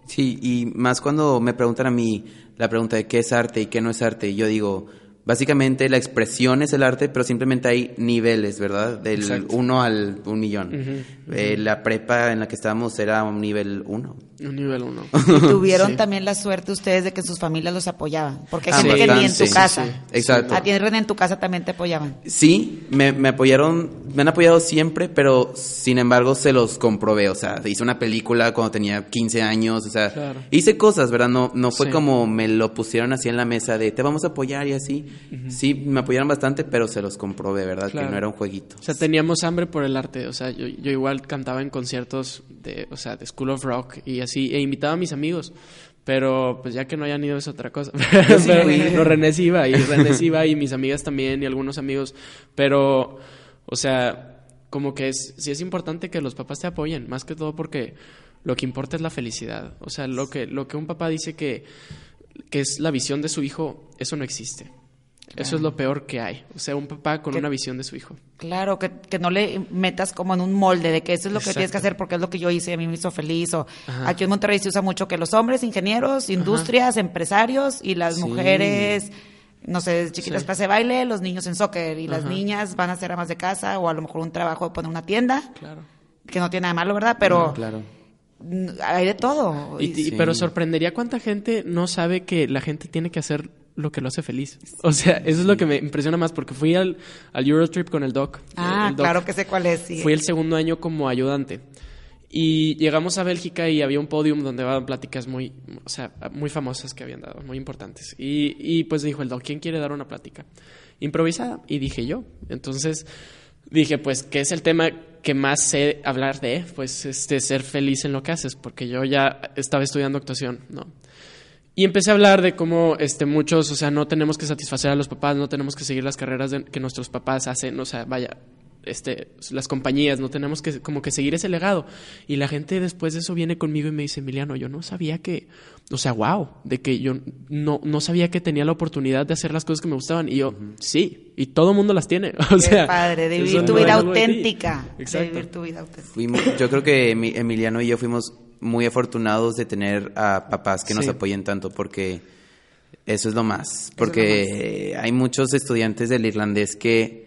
B: Sí, y más cuando me preguntan a mí la pregunta de qué es arte y qué no es arte, yo digo, básicamente la expresión es el arte, pero simplemente hay niveles, ¿verdad? Del 1 al un millón. Eh, la prepa en la que estábamos era un nivel 1.
C: Un nivel 1.
A: Y tuvieron [LAUGHS] también la suerte ustedes de que sus familias los apoyaban. Porque hay gente que ni en tu casa.
B: Exacto.
A: A ti en tu casa también te apoyaban.
B: Sí, me, me, apoyaron, me han apoyado siempre, pero sin embargo se los comprobé. O sea, hice una película cuando tenía 15 años. O sea, hice cosas, ¿verdad? No, no fue como me lo pusieron así en la mesa de te vamos a apoyar y así. Sí, me apoyaron bastante, pero se los comprobé, ¿verdad? Que no era un jueguito.
C: O sea, teníamos hambre por el arte. O sea, yo, yo igual cantaba en conciertos de, o sea, de School of Rock y así, e invitaba a mis amigos. Pero pues ya que no hayan ido es otra cosa. [LAUGHS] no, René sí iba, y René sí iba, y mis amigas también, y algunos amigos. Pero, o sea, como que es, sí es importante que los papás te apoyen, más que todo porque lo que importa es la felicidad. O sea, lo que, lo que un papá dice que, que es la visión de su hijo, eso no existe. Eso es lo peor que hay. O sea, un papá con una visión de su hijo.
A: Claro, que, que, no le metas como en un molde de que eso es lo que tienes que hacer porque es lo que yo hice y a mí me hizo feliz. O aquí en Monterrey se usa mucho que los hombres, ingenieros, industrias, empresarios y las mujeres, no sé, chiquitas sí. clase baile, los niños en soccer y las niñas van a hacer amas de casa o a lo mejor un trabajo de poner una tienda. Claro. Que no tiene nada de malo, ¿verdad? Pero.
B: claro.
A: Hay de todo.
C: Y, Pero sorprendería cuánta gente no sabe que la gente tiene que hacer lo que lo hace feliz. O sea, eso es lo que me impresiona más porque fui al, al Eurotrip con el doc.
A: Ah, claro que sé cuál es. Sí.
C: Fui el segundo año como ayudante. Y llegamos a Bélgica y había un podium donde daban pláticas muy, o sea, muy famosas que habían dado, muy importantes. Y, y pues dijo el doc, ¿quién quiere dar una plática? Improvisada. Y dije yo. Entonces dije, pues, ¿qué es el tema que más sé hablar de? Pues, este, ser feliz en lo que haces, porque yo ya estaba estudiando actuación, ¿no? Y empecé a hablar de cómo este, muchos, o sea, no tenemos que satisfacer a los papás, no tenemos que seguir las carreras que nuestros papás hacen, o sea, vaya, este, las compañías, no tenemos que como que seguir ese legado. Y la gente después de eso viene conmigo y me dice, Emiliano, yo no sabía que, o sea, wow, de que yo no, no sabía que tenía la oportunidad de hacer las cosas que me gustaban. Y yo, sí, y todo el mundo las tiene. [LAUGHS] O sea,
A: padre, de vivir tu vida auténtica. De vivir tu vida auténtica.
B: yo creo que Emiliano y yo fuimos muy afortunados de tener a papás que nos apoyen tanto porque eso es lo más. Porque hay muchos estudiantes del irlandés que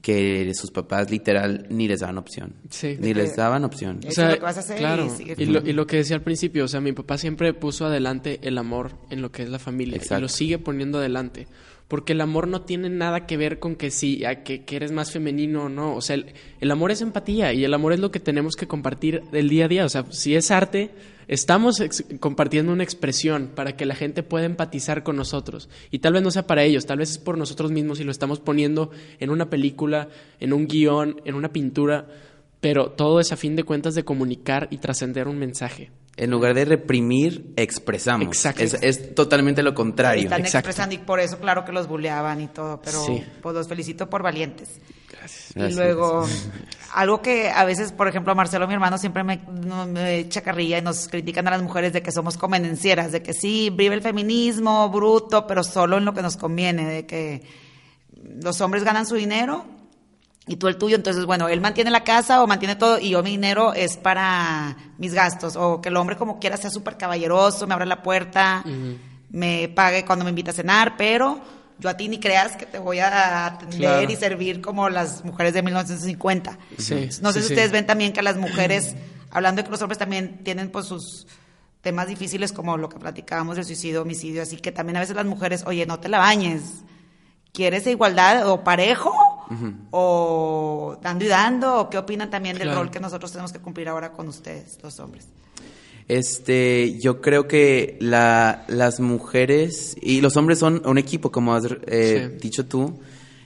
B: que sus papás literal ni les daban opción. Ni les daban opción.
A: O sea, claro.
C: Y, lo, que decía al principio, o sea, mi papá siempre puso adelante el amor en lo que es la familia y lo sigue poniendo adelante porque el amor no tiene nada que ver con que si que, que, eres más femenino o no. O sea, el, amor es empatía y el amor es lo que tenemos que compartir del día a día. O sea, si es arte, estamos compartiendo una expresión para que la gente pueda empatizar con nosotros. Y tal vez no sea para ellos, tal vez es por nosotros mismos y lo estamos poniendo en una película, en un guion, en una pintura, pero todo es a fin de cuentas de comunicar y trascender un mensaje.
B: En lugar de reprimir, expresamos. Exacto. Es, totalmente lo contrario.
A: Están expresando y por eso, claro que los buleaban y todo, pero pues los felicito por valientes. Gracias. Y luego, [LAUGHS] algo que a veces, por ejemplo, Marcelo, mi hermano, siempre me, me echa carrilla y nos critican a las mujeres de que somos convenencieras, de que sí, vive el feminismo, bruto, pero solo en lo que nos conviene, de que los hombres ganan su dinero y tú el tuyo, entonces, bueno, él mantiene la casa o mantiene todo y yo mi dinero es para mis gastos, o que el hombre como quiera sea súper caballeroso, me abra la puerta, me pague cuando me invita a cenar, pero yo a ti ni creas que te voy a atender y servir como las mujeres de 1950. no sé si ustedes ven también que las mujeres, [CLEARS THROAT] hablando de que los hombres también tienen pues sus temas difíciles como lo que platicábamos del suicidio, homicidio, así que también a veces las mujeres, oye, no te la bañes, ¿quieres igualdad o parejo? O dando y dando, o qué opinan también del rol que nosotros tenemos que cumplir ahora con ustedes, los hombres.
B: Este, yo creo que la, las mujeres y los hombres son un equipo, como has eh, dicho tú,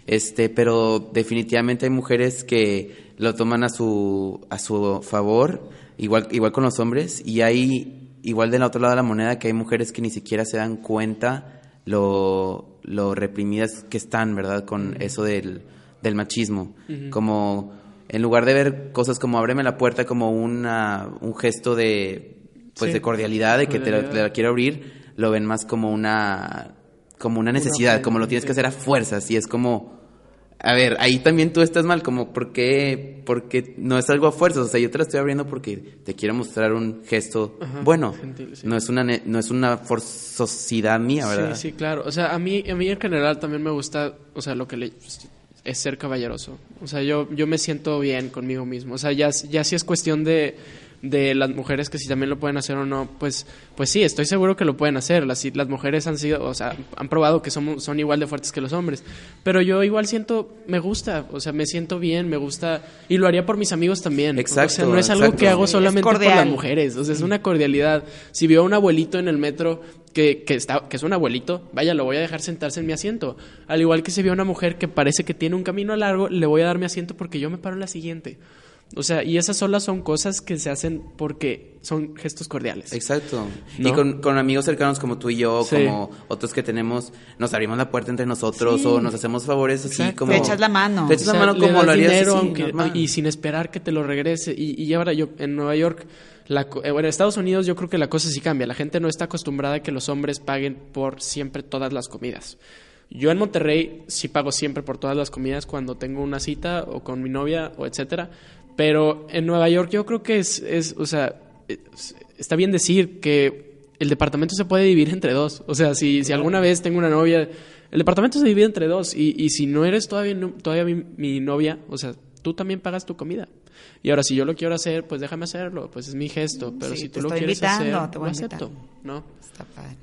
B: este, pero definitivamente hay mujeres que lo toman a su, a su favor, igual, igual con los hombres, y hay, igual del otro lado de la moneda, que hay mujeres que ni siquiera se dan cuenta lo, lo reprimidas que están, ¿verdad? Con eso del del machismo, como en lugar de ver cosas como ábreme la puerta como una, un gesto de pues de cordialidad, de que te la, quiero abrir, lo ven más como una como una necesidad, como lo tienes que hacer a fuerzas. Y es como a ver, ahí también tú estás mal, como ¿por qué? Porque no es algo a fuerzas, o sea, yo te la estoy abriendo porque te quiero mostrar un gesto bueno, no es una no es una forzosidad mía, ¿verdad?
C: Sí, sí, claro, o sea, a mí a mí en general también me gusta, o sea, lo que le es ser caballeroso. O sea, yo yo me siento bien conmigo mismo. O sea, ya ya sí es cuestión de de las mujeres que si también lo pueden hacer o no, pues, pues sí, estoy seguro que lo pueden hacer. Las, las mujeres han sido, o sea, han probado que son, son igual de fuertes que los hombres. Pero yo igual siento, me gusta, o sea, me siento bien, me gusta, y lo haría por mis amigos también. Exacto. O sea, no es algo que hago solamente por las mujeres, o sea, es una cordialidad. Si veo a un abuelito en el metro que, que, está, que es un abuelito, vaya, lo voy a dejar sentarse en mi asiento. Al igual que si veo a una mujer que parece que tiene un camino largo, le voy a dar mi asiento porque yo me paro en la siguiente. O sea, y esas solas son cosas que se hacen porque son gestos cordiales.
B: Exacto. Y con, amigos cercanos como tú y yo, como otros que tenemos, nos abrimos la puerta entre nosotros o nos hacemos favores así como...
A: Te echas la mano.
B: Te echas la mano como lo harías
C: dinero, Y sin esperar que te lo regrese. Y, y ahora yo, en Nueva York, la, eh, bueno, en Estados Unidos yo creo que la cosa sí cambia. La gente no está acostumbrada a que los hombres paguen por siempre todas las comidas. Yo en Monterrey sí pago siempre por todas las comidas cuando tengo una cita o con mi novia o etcétera, pero en Nueva York yo creo que es, es o sea, está bien decir que el departamento se puede dividir entre dos. O sea, si, si alguna vez tengo una novia, el departamento se divide entre dos. Y, y si no eres todavía, todavía mi, novia, o sea, tú también pagas tu comida. Y ahora, si yo lo quiero hacer, pues déjame hacerlo. Pues es mi gesto. Pero si tú lo quieres hacer, lo acepto. ¿no?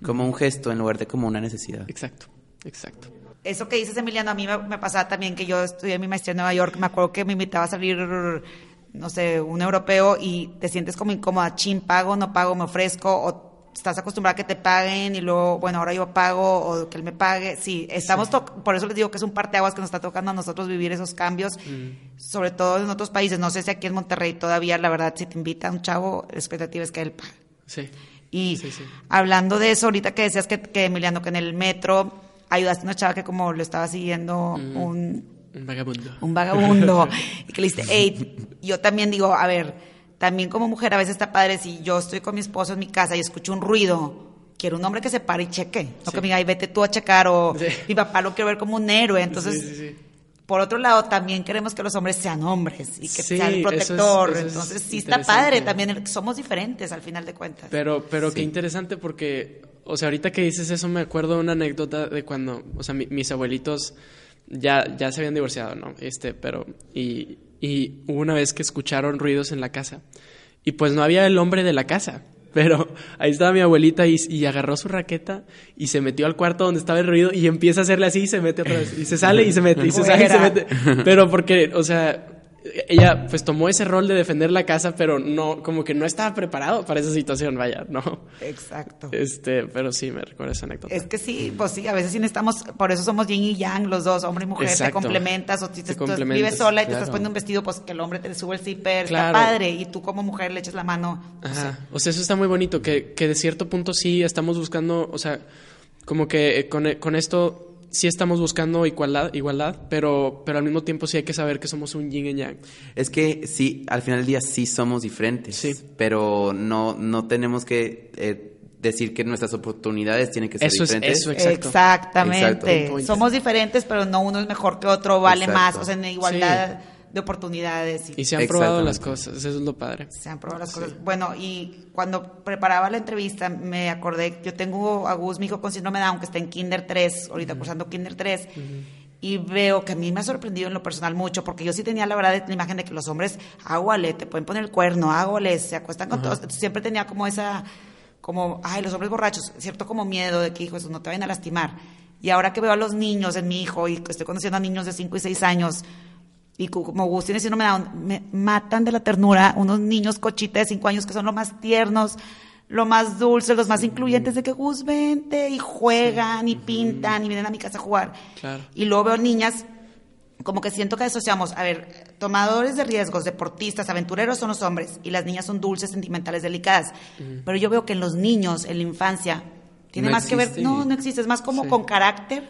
B: Como un gesto en lugar de como una necesidad.
C: Exacto, exacto
A: eso que dices, Emiliano, a mí me, pasaba también que yo estudié mi maestría en Nueva York. Me acuerdo que me invitaba a salir, no sé, un europeo y te sientes como incómoda. Chin, pago, no pago, me ofrezco. O estás acostumbrada a que te paguen y luego, bueno, ahora yo pago o que él me pague. Sí, estamos, por eso les digo que es un parteaguas que nos está tocando a nosotros vivir esos cambios, mm. sobre todo en otros países. No sé si aquí en Monterrey todavía, la verdad, si te invita un chavo, la expectativa es que él pague.
C: Sí.
A: Y hablando de eso, ahorita que decías que, que Emiliano, que en el metro ayudaste a una chava que como lo estaba siguiendo mm. un...
C: Un vagabundo.
A: Un vagabundo. [LAUGHS] y que le dice, hey, yo también digo, a ver, también como mujer a veces está padre si yo estoy con mi esposo en mi casa y escucho un ruido, quiero un hombre que se pare y cheque. No que me diga, ay, vete tú a checar o mi papá lo quiero ver como un héroe. Entonces, por otro lado, también queremos que los hombres sean hombres y que sean el protector. Entonces, sí está padre también. Somos diferentes al final de cuentas.
C: Pero, pero qué interesante porque o sea, ahorita que dices eso me acuerdo de una anécdota de cuando, o sea, mis abuelitos ya, ya se habían divorciado, ¿no? Este, pero, y, y hubo una vez que escucharon ruidos en la casa y pues no había el hombre de la casa. [LAUGHS] Pero ahí estaba mi abuelita y, y, agarró su raqueta y se metió al cuarto donde estaba el ruido y empieza a hacerle así y se mete otra vez. Y se sale y se mete, y se sale y se mete. Pero porque, o sea, ella pues tomó ese rol de defender la casa, pero no, como que no estaba preparado para esa situación, vaya, ¿no?
A: Exacto.
C: Este, pero sí, me recuerda esa anécdota.
A: Es que sí, pues sí, a veces sí necesitamos, por eso somos yin y yang, los dos, hombre y mujer, te complementas, o si te, vives sola y te estás poniendo un vestido, pues que el hombre te sube el zipper, está padre, y tú como mujer le echas la mano.
C: Ajá. O sea, eso está muy bonito, que, que de cierto punto sí estamos buscando, o sea, como que con, con esto sí estamos buscando igualdad, igualdad pero, pero al mismo tiempo sí hay que saber que somos un yin y yang.
B: Es que sí, al final del día sí somos diferentes, sí. pero no, no tenemos que eh, decir que nuestras oportunidades tienen que ser diferentes.
A: eso, exacto. Exactamente. Somos diferentes, pero no uno es mejor que otro, vale más, o sea, en igualdad de oportunidades.
C: Y, se han probado las cosas, eso es lo padre.
A: Se han probado las cosas. Bueno, y cuando preparaba la entrevista me acordé, yo tengo a Gus, mi hijo con síndrome de Down, que está en Kinder 3, ahorita cursando Kinder 3, y veo que a mí me ha sorprendido en lo personal mucho, porque yo sí tenía la verdad la imagen de que los hombres, águale, te pueden poner el cuerno, águale, se acuestan con todos, siempre tenía como esa, como, ay, los hombres borrachos, cierto como miedo de que, hijo, eso no te vayan a lastimar. Y ahora que veo a los niños en mi hijo y que estoy conociendo a niños de 5 y 6 años, y como Agustín no me, da, me matan de la ternura unos niños cochitas de cinco años que son los más tiernos, lo más dulces, los más incluyentes de que Gus vente y juegan y pintan y vienen a mi casa a jugar. Y luego veo niñas como que siento que asociamos, a ver, tomadores de riesgos, deportistas, aventureros son los hombres y las niñas son dulces, sentimentales, delicadas. Pero yo veo que en los niños, en la infancia, tiene más que ver, no, no existe, es más como con carácter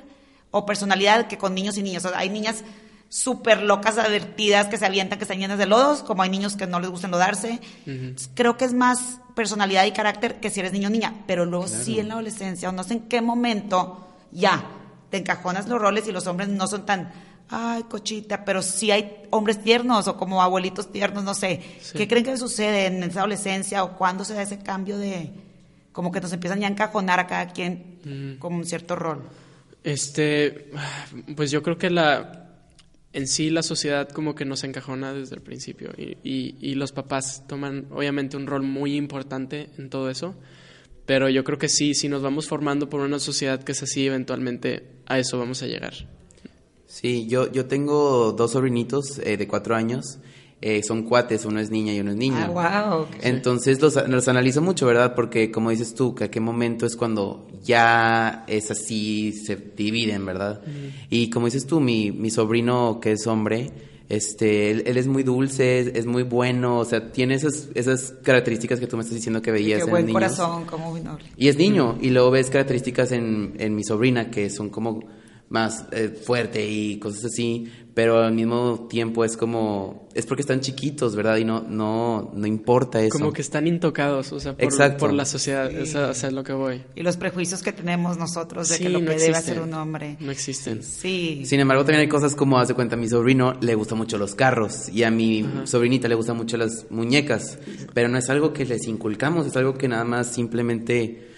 A: o personalidad que con niños y niñas. hay niñas súper locas, advertidas, que se avientan, que están llenas de lodos, como hay niños que no les gusta enlodarse. Creo que es más personalidad y carácter que si eres niño o niña, pero luego sí en la adolescencia, o no sé en qué momento, ya, te encajonas los roles y los hombres no son tan, ay, cochita, pero sí hay hombres tiernos o como abuelitos tiernos, no sé. ¿Qué creen que sucede en esa adolescencia o cuándo se da ese cambio de, como que nos empiezan ya a encajonar a cada quien mm. con un cierto rol?
C: Este, pues yo creo que la, en sí la sociedad como que nos encajona desde el principio y, y, los papás toman obviamente un rol muy importante en todo eso, pero yo creo que sí, si nos vamos formando por una sociedad que es así, eventualmente a eso vamos a llegar.
B: Sí, yo, yo tengo dos sobrinitos eh, de cuatro años eh, son cuates, uno es niña y uno es niño.
A: Ah, wow.
B: Entonces los, los, analizo mucho, ¿verdad? Porque como dices tú, que a qué momento es cuando ya es así, se dividen, ¿verdad? Y como dices tú, mi, mi sobrino que es hombre, este, él, es muy dulce, es, muy bueno, o sea, tiene esas, esas características que tú me estás diciendo que veías
A: Qué buen corazón, como muy noble.
B: Y es niño, y luego ves características en, en mi sobrina que son como más eh, fuerte y cosas así, pero al mismo tiempo es como es porque están chiquitos, ¿verdad? Y no no no importa eso.
C: Como que están intocados, o sea, por, por la sociedad, eso, es lo que voy.
A: Y los prejuicios que tenemos nosotros de que lo que debe hacer un hombre.
C: No existen.
A: Sí.
B: Sin embargo, también hay cosas como hace cuenta a mi sobrino le gustan mucho los carros y a mi sobrinita le gustan mucho las muñecas, pero no es algo que les inculcamos, es algo que nada más simplemente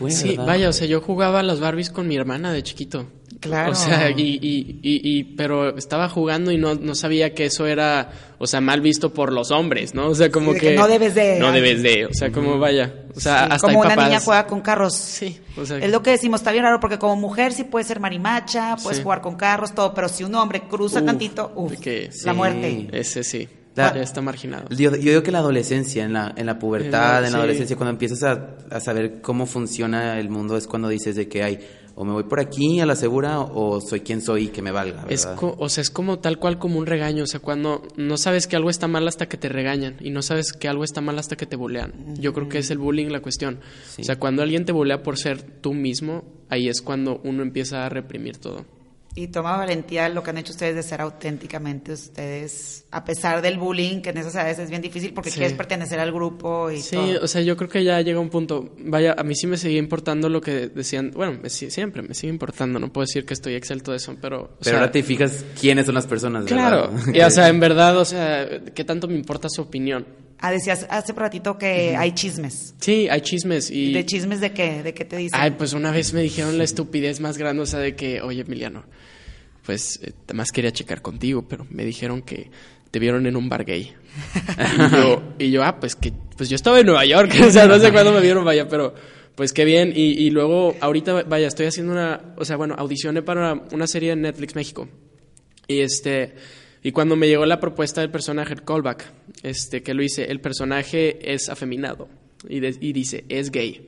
B: pues,
C: sí, vaya, o sea, yo jugaba a las Barbies con mi hermana de chiquito.
A: Claro.
C: O sea, y, y, y, pero estaba jugando y no, no, sabía que eso era, o sea, mal visto por los hombres, ¿no? O sea, como que,
A: No debes de.
C: No debes de, o sea, como vaya. O sea, hasta
A: Como
C: una
A: niña juega con carros.
C: Sí.
A: O sea, es lo que decimos, está bien raro porque como mujer sí puedes ser marimacha, puedes jugar con carros, todo, pero si un hombre cruza tantito, uff, la muerte.
C: Ese sí está marginado.
B: Yo, digo que la adolescencia, en la, en la pubertad, en la adolescencia, cuando empiezas a, a, saber cómo funciona el mundo, es cuando dices de que hay o me voy por aquí a la segura o soy quien soy y que me valga.
C: Es o sea, es como tal cual como un regaño. O sea, cuando no sabes que algo está mal hasta que te regañan y no sabes que algo está mal hasta que te bulean. Yo creo que es el bullying la cuestión. O sea, cuando alguien te bulea por ser tú mismo, ahí es cuando uno empieza a reprimir todo.
A: Y toma valentía lo que han hecho ustedes de ser auténticamente ustedes, a pesar del bullying, que en esas edades es bien difícil porque quieres pertenecer al grupo y
C: sí, o sea, yo creo que ya llega un punto, vaya, a mí sí me seguía importando lo que decían, bueno, siempre me sigue importando, no puedo decir que estoy excelto de eso, pero...
B: pero ahora te fijas quiénes son las personas,
C: Claro, [LAUGHS] y o sea, en verdad, o sea, ¿qué tanto me importa su opinión?
A: Ah, decías hace ratito que hay chismes.
C: Sí, hay chismes y...
A: ¿De chismes de qué? ¿De qué te dicen?
C: Ay, pues una vez me dijeron la estupidez más grande, o sea, de que, oye, Emiliano, pues eh, además quería checar contigo, pero me dijeron que te vieron en un bar gay. y, yo, ah, pues que, pues yo estaba en Nueva York, [LAUGHS] o sea, no sé cuándo me vieron, vaya, pero pues qué bien. Y, y luego, ahorita, vaya, estoy haciendo una, o sea, bueno, audicioné para una serie en Netflix México. Y este y cuando me llegó la propuesta del personaje, el callback, este, que lo hice, el personaje es afeminado y, y dice, es gay.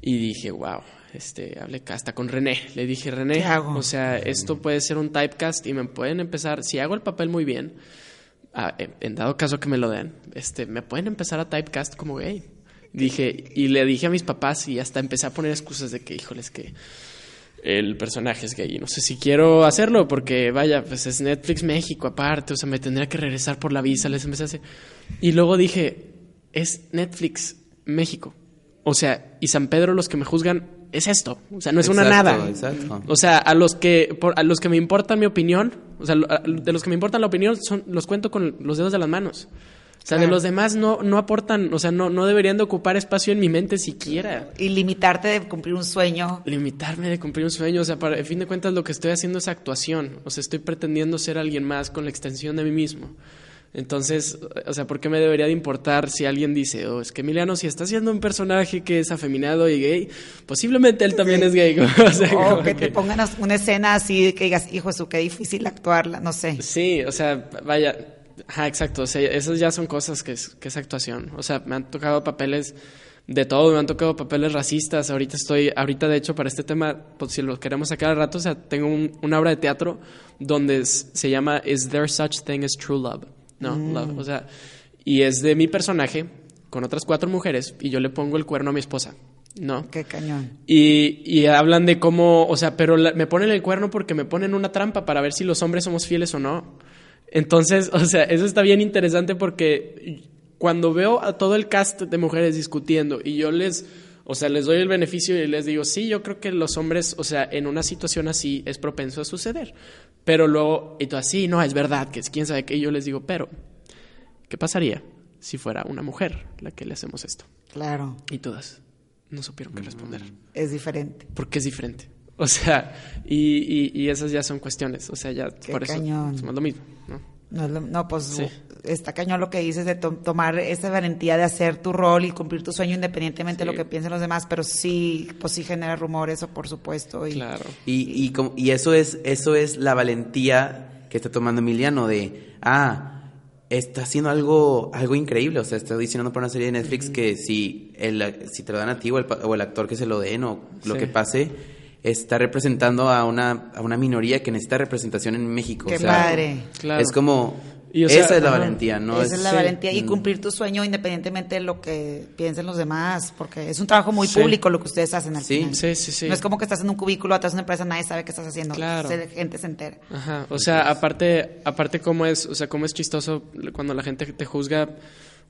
C: Y dije, wow, este, hablé hasta con René. Le dije, René, o sea, esto puede ser un typecast y me pueden empezar, si hago el papel muy bien, en dado caso que me lo den, este, me pueden empezar a typecast como gay. Dije, y le dije a mis papás y hasta empecé a poner excusas de que, híjoles, que el personaje es gay. No sé si quiero hacerlo porque, vaya, pues es Netflix México aparte, o sea, me tendría que regresar por la visa, les empecé a hacer. Y luego dije, es Netflix México. O sea, y San Pedro los que me juzgan es esto, o sea, no es una nada. Exacto. O sea, a los que a los que me importan mi opinión, o sea, de los que me importan la opinión son los cuento con los dedos de las manos. O sea, de los demás no, no aportan, o sea, no, no deberían de ocupar espacio en mi mente siquiera.
A: Y limitarte de cumplir un sueño.
C: Limitarme de cumplir un sueño, o sea, para, en fin de cuentas lo que estoy haciendo es actuación, o sea, estoy pretendiendo ser alguien más con la extensión de mí mismo. Entonces, o sea, ¿por qué me debería de importar si alguien dice, oh, es que Emiliano, si está haciendo un personaje que es afeminado y gay, posiblemente él también es gay. [LAUGHS]
A: o, que, te pongan una escena así que digas, hijo, eso qué difícil actuarla, no sé.
C: Sí, o sea, vaya, Ajá, exacto. O sea, esas ya son cosas que es, que es actuación. O sea, me han tocado papeles de todo, me han tocado papeles racistas. Ahorita estoy, ahorita de hecho, para este tema, pues, si lo queremos sacar al rato, o sea, tengo una obra de teatro donde se llama Is There Such Thing as True Love? No, mm. love. O sea, y es de mi personaje con otras cuatro mujeres y yo le pongo el cuerno a mi esposa. ¿no?
A: Qué cañón.
C: Y, y hablan de cómo, o sea, pero me ponen el cuerno porque me ponen una trampa para ver si los hombres somos fieles o no. Entonces, [LAUGHS] o sea, eso está bien interesante porque cuando veo a todo el cast de mujeres discutiendo y yo les, O sea, les doy el beneficio y les digo, sí, yo creo que los hombres, o sea, en una situación así es propenso a suceder. Pero luego, y tú así, no, es verdad, que es quién sabe qué. Y yo les digo, pero, ¿qué pasaría si fuera una mujer la que le hacemos esto?
A: Claro.
C: Y todas no supieron qué responder.
A: Es diferente.
C: Porque es diferente. O sea, y, y, esas ya son cuestiones. O sea, ya por eso es lo mismo, ¿no?
A: No, pues está cañón lo que dices de tomar esa valentía de hacer tu rol y cumplir tu sueño independientemente de lo que piensen los demás, pero sí, pues sí genera rumores, eso por supuesto. Y,
B: claro. Y, y, y eso, es, eso es la valentía que está tomando Emiliano de, ah, está haciendo algo, algo increíble. O sea, está diciendo por una serie de Netflix que si, el, si te lo dan a ti o el, o el actor que se lo den o lo que pase, está representando a una, a una minoría que necesita representación en México.
A: Qué padre.
B: Claro. Es como... esa es la valentía, ¿no?
A: Esa es, la valentía y cumplir tu sueño independientemente de lo que piensen los demás, porque es un trabajo muy público lo que ustedes hacen al
C: sí.
A: final.
C: Sí, sí, sí.
A: No es como que estás en un cubículo atrás de una empresa, nadie sabe qué estás haciendo. Claro. gente se entera.
C: Ajá. O sea, aparte, aparte cómo es, o sea, cómo es chistoso cuando la gente te juzga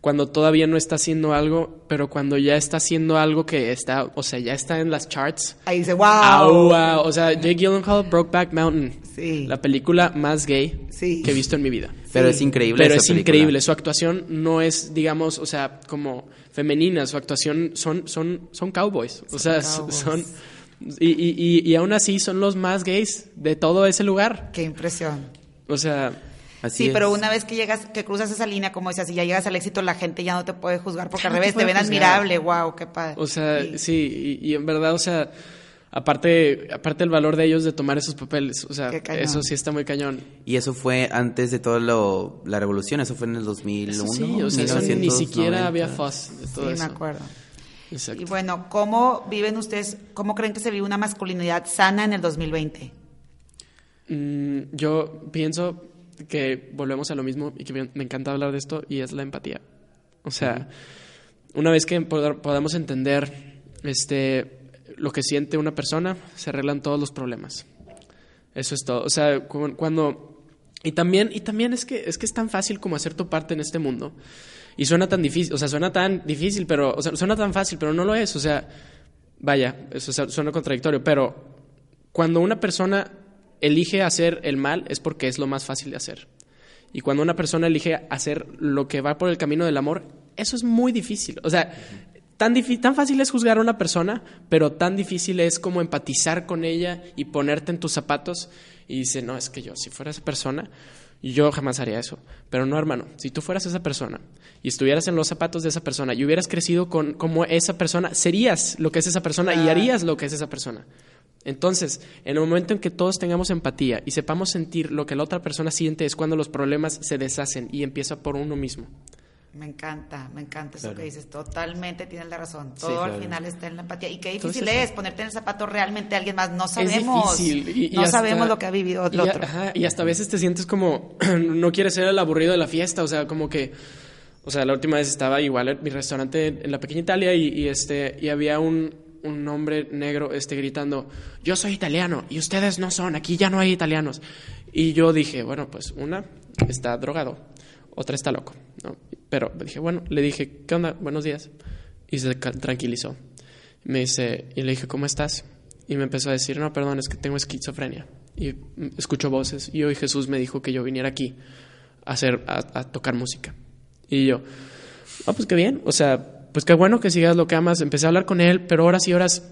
C: cuando todavía no está haciendo algo, pero cuando ya está haciendo algo que está, o sea, ya está en las charts.
A: Ahí dice, wow.
C: O sea, Jake Gyllenhaal, Brokeback Mountain. Sí. La película más gay que he visto en mi vida.
B: Pero es increíble.
C: Pero es increíble. Su actuación no es, digamos, o sea, como femenina. Su actuación son, son, son cowboys. O sea, son... Y, y, y aún así son los más gays de todo ese lugar.
A: Qué impresión.
C: O sea
A: sí, pero una vez que llegas, que cruzas esa línea, como dices, si ya llegas al éxito, la gente ya no te puede juzgar porque al revés te, ven admirable, wow, qué padre.
C: O sea, sí, y, en verdad, o sea, aparte, aparte el valor de ellos de tomar esos papeles, o sea, eso sí está muy cañón.
B: Y eso fue antes de toda la revolución, eso fue en el 2001. sí,
C: o sea, ni siquiera había fuzz de todo
A: sí, me acuerdo. Exacto. Y bueno, ¿cómo viven ustedes, cómo creen que se vive una masculinidad sana en el 2020?
C: Mm, yo pienso que volvemos a lo mismo y que me encanta hablar de esto y es la empatía. O sea, una vez que podamos entender este, lo que siente una persona, se arreglan todos los problemas. Eso es todo. O sea, cuando... Y también, y también es, que, es que es tan fácil como hacer tu parte en este mundo. Y suena tan difícil, o sea, suena tan difícil, pero, o sea, suena tan fácil, pero no lo es. O sea, vaya, eso suena contradictorio, pero cuando una persona elige hacer el mal es porque es lo más fácil de hacer. Y cuando una persona elige hacer lo que va por el camino del amor, eso es muy difícil. O sea, tan, tan fácil es juzgar a una persona, pero tan difícil es como empatizar con ella y ponerte en tus zapatos y dice, no, es que yo, si fuera esa persona, yo jamás haría eso. Pero no, hermano, si tú fueras esa persona y estuvieras en los zapatos de esa persona y hubieras crecido con como esa persona, serías lo que es esa persona y harías lo que es esa persona. Entonces, en el momento en que todos tengamos empatía y sepamos sentir lo que la otra persona siente es cuando los problemas se deshacen y empieza por uno mismo.
A: Me encanta, me encanta eso que dices. Totalmente tienes la razón. Todo al final está en la empatía. Y qué difícil es, ponerte en el zapato realmente de alguien más. No sabemos. Es difícil. no sabemos lo que ha vivido el otro.
C: y hasta a veces te sientes como, [CLEARS THROAT] no quieres ser el aburrido de la fiesta. O sea, como que, o sea, la última vez estaba igual en mi restaurante en la pequeña Italia y este, y había un, un hombre negro este, gritando, yo soy italiano y ustedes no son, aquí ya no hay italianos. Y yo dije, bueno, pues una está drogado, otra está loco. ¿no? Pero dije, bueno, le dije, ¿qué onda? Buenos días. Y se tranquilizó. Me dice, y le dije, ¿cómo estás? Y me empezó a decir, no, perdón, es que tengo esquizofrenia. Y escucho voces. Y hoy Jesús me dijo que yo viniera aquí a, hacer, a, tocar música. Y yo, ah, pues qué bien. O sea, pues qué bueno que sigas lo que amas. Empecé a hablar con él, pero horas y horas.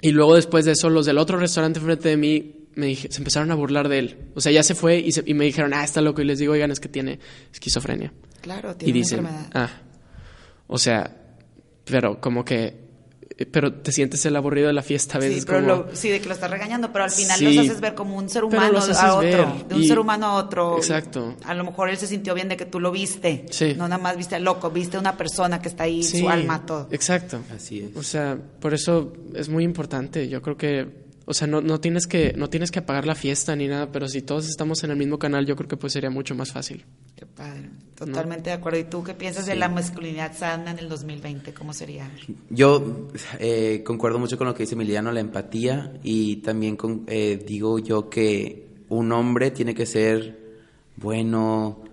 C: Y luego después de eso, los del otro restaurante frente de mí me se empezaron a burlar de él. O sea, ya se fue y, me dijeron, ah, está loco. Y les digo, oigan, es que tiene esquizofrenia.
A: Claro, tiene
C: y dicen, ah, o sea, pero como que eh, pero te sientes el aburrido de la fiesta a veces.
A: Sí, pero sí, de que lo estás regañando, pero al final los haces ver como un ser humano a otro, de un ser humano a otro.
C: Exacto.
A: A lo mejor él se sintió bien de que tú lo viste. Sí. No nada más viste al loco, viste a una persona que está ahí, su alma, todo.
C: Exacto.
B: Así es.
C: O sea, por eso es muy importante. Yo creo que o sea, no, no, tienes que, no tienes que apagar la fiesta ni nada, pero si todos estamos en el mismo canal, yo creo que pues sería mucho más fácil.
A: Qué padre. Totalmente de acuerdo. ¿Y tú qué piensas de la masculinidad sana en el 2020? ¿Cómo sería?
B: Yo eh, concuerdo mucho con lo que dice Emiliano, la empatía, y también con, eh, digo yo que un hombre tiene que ser bueno,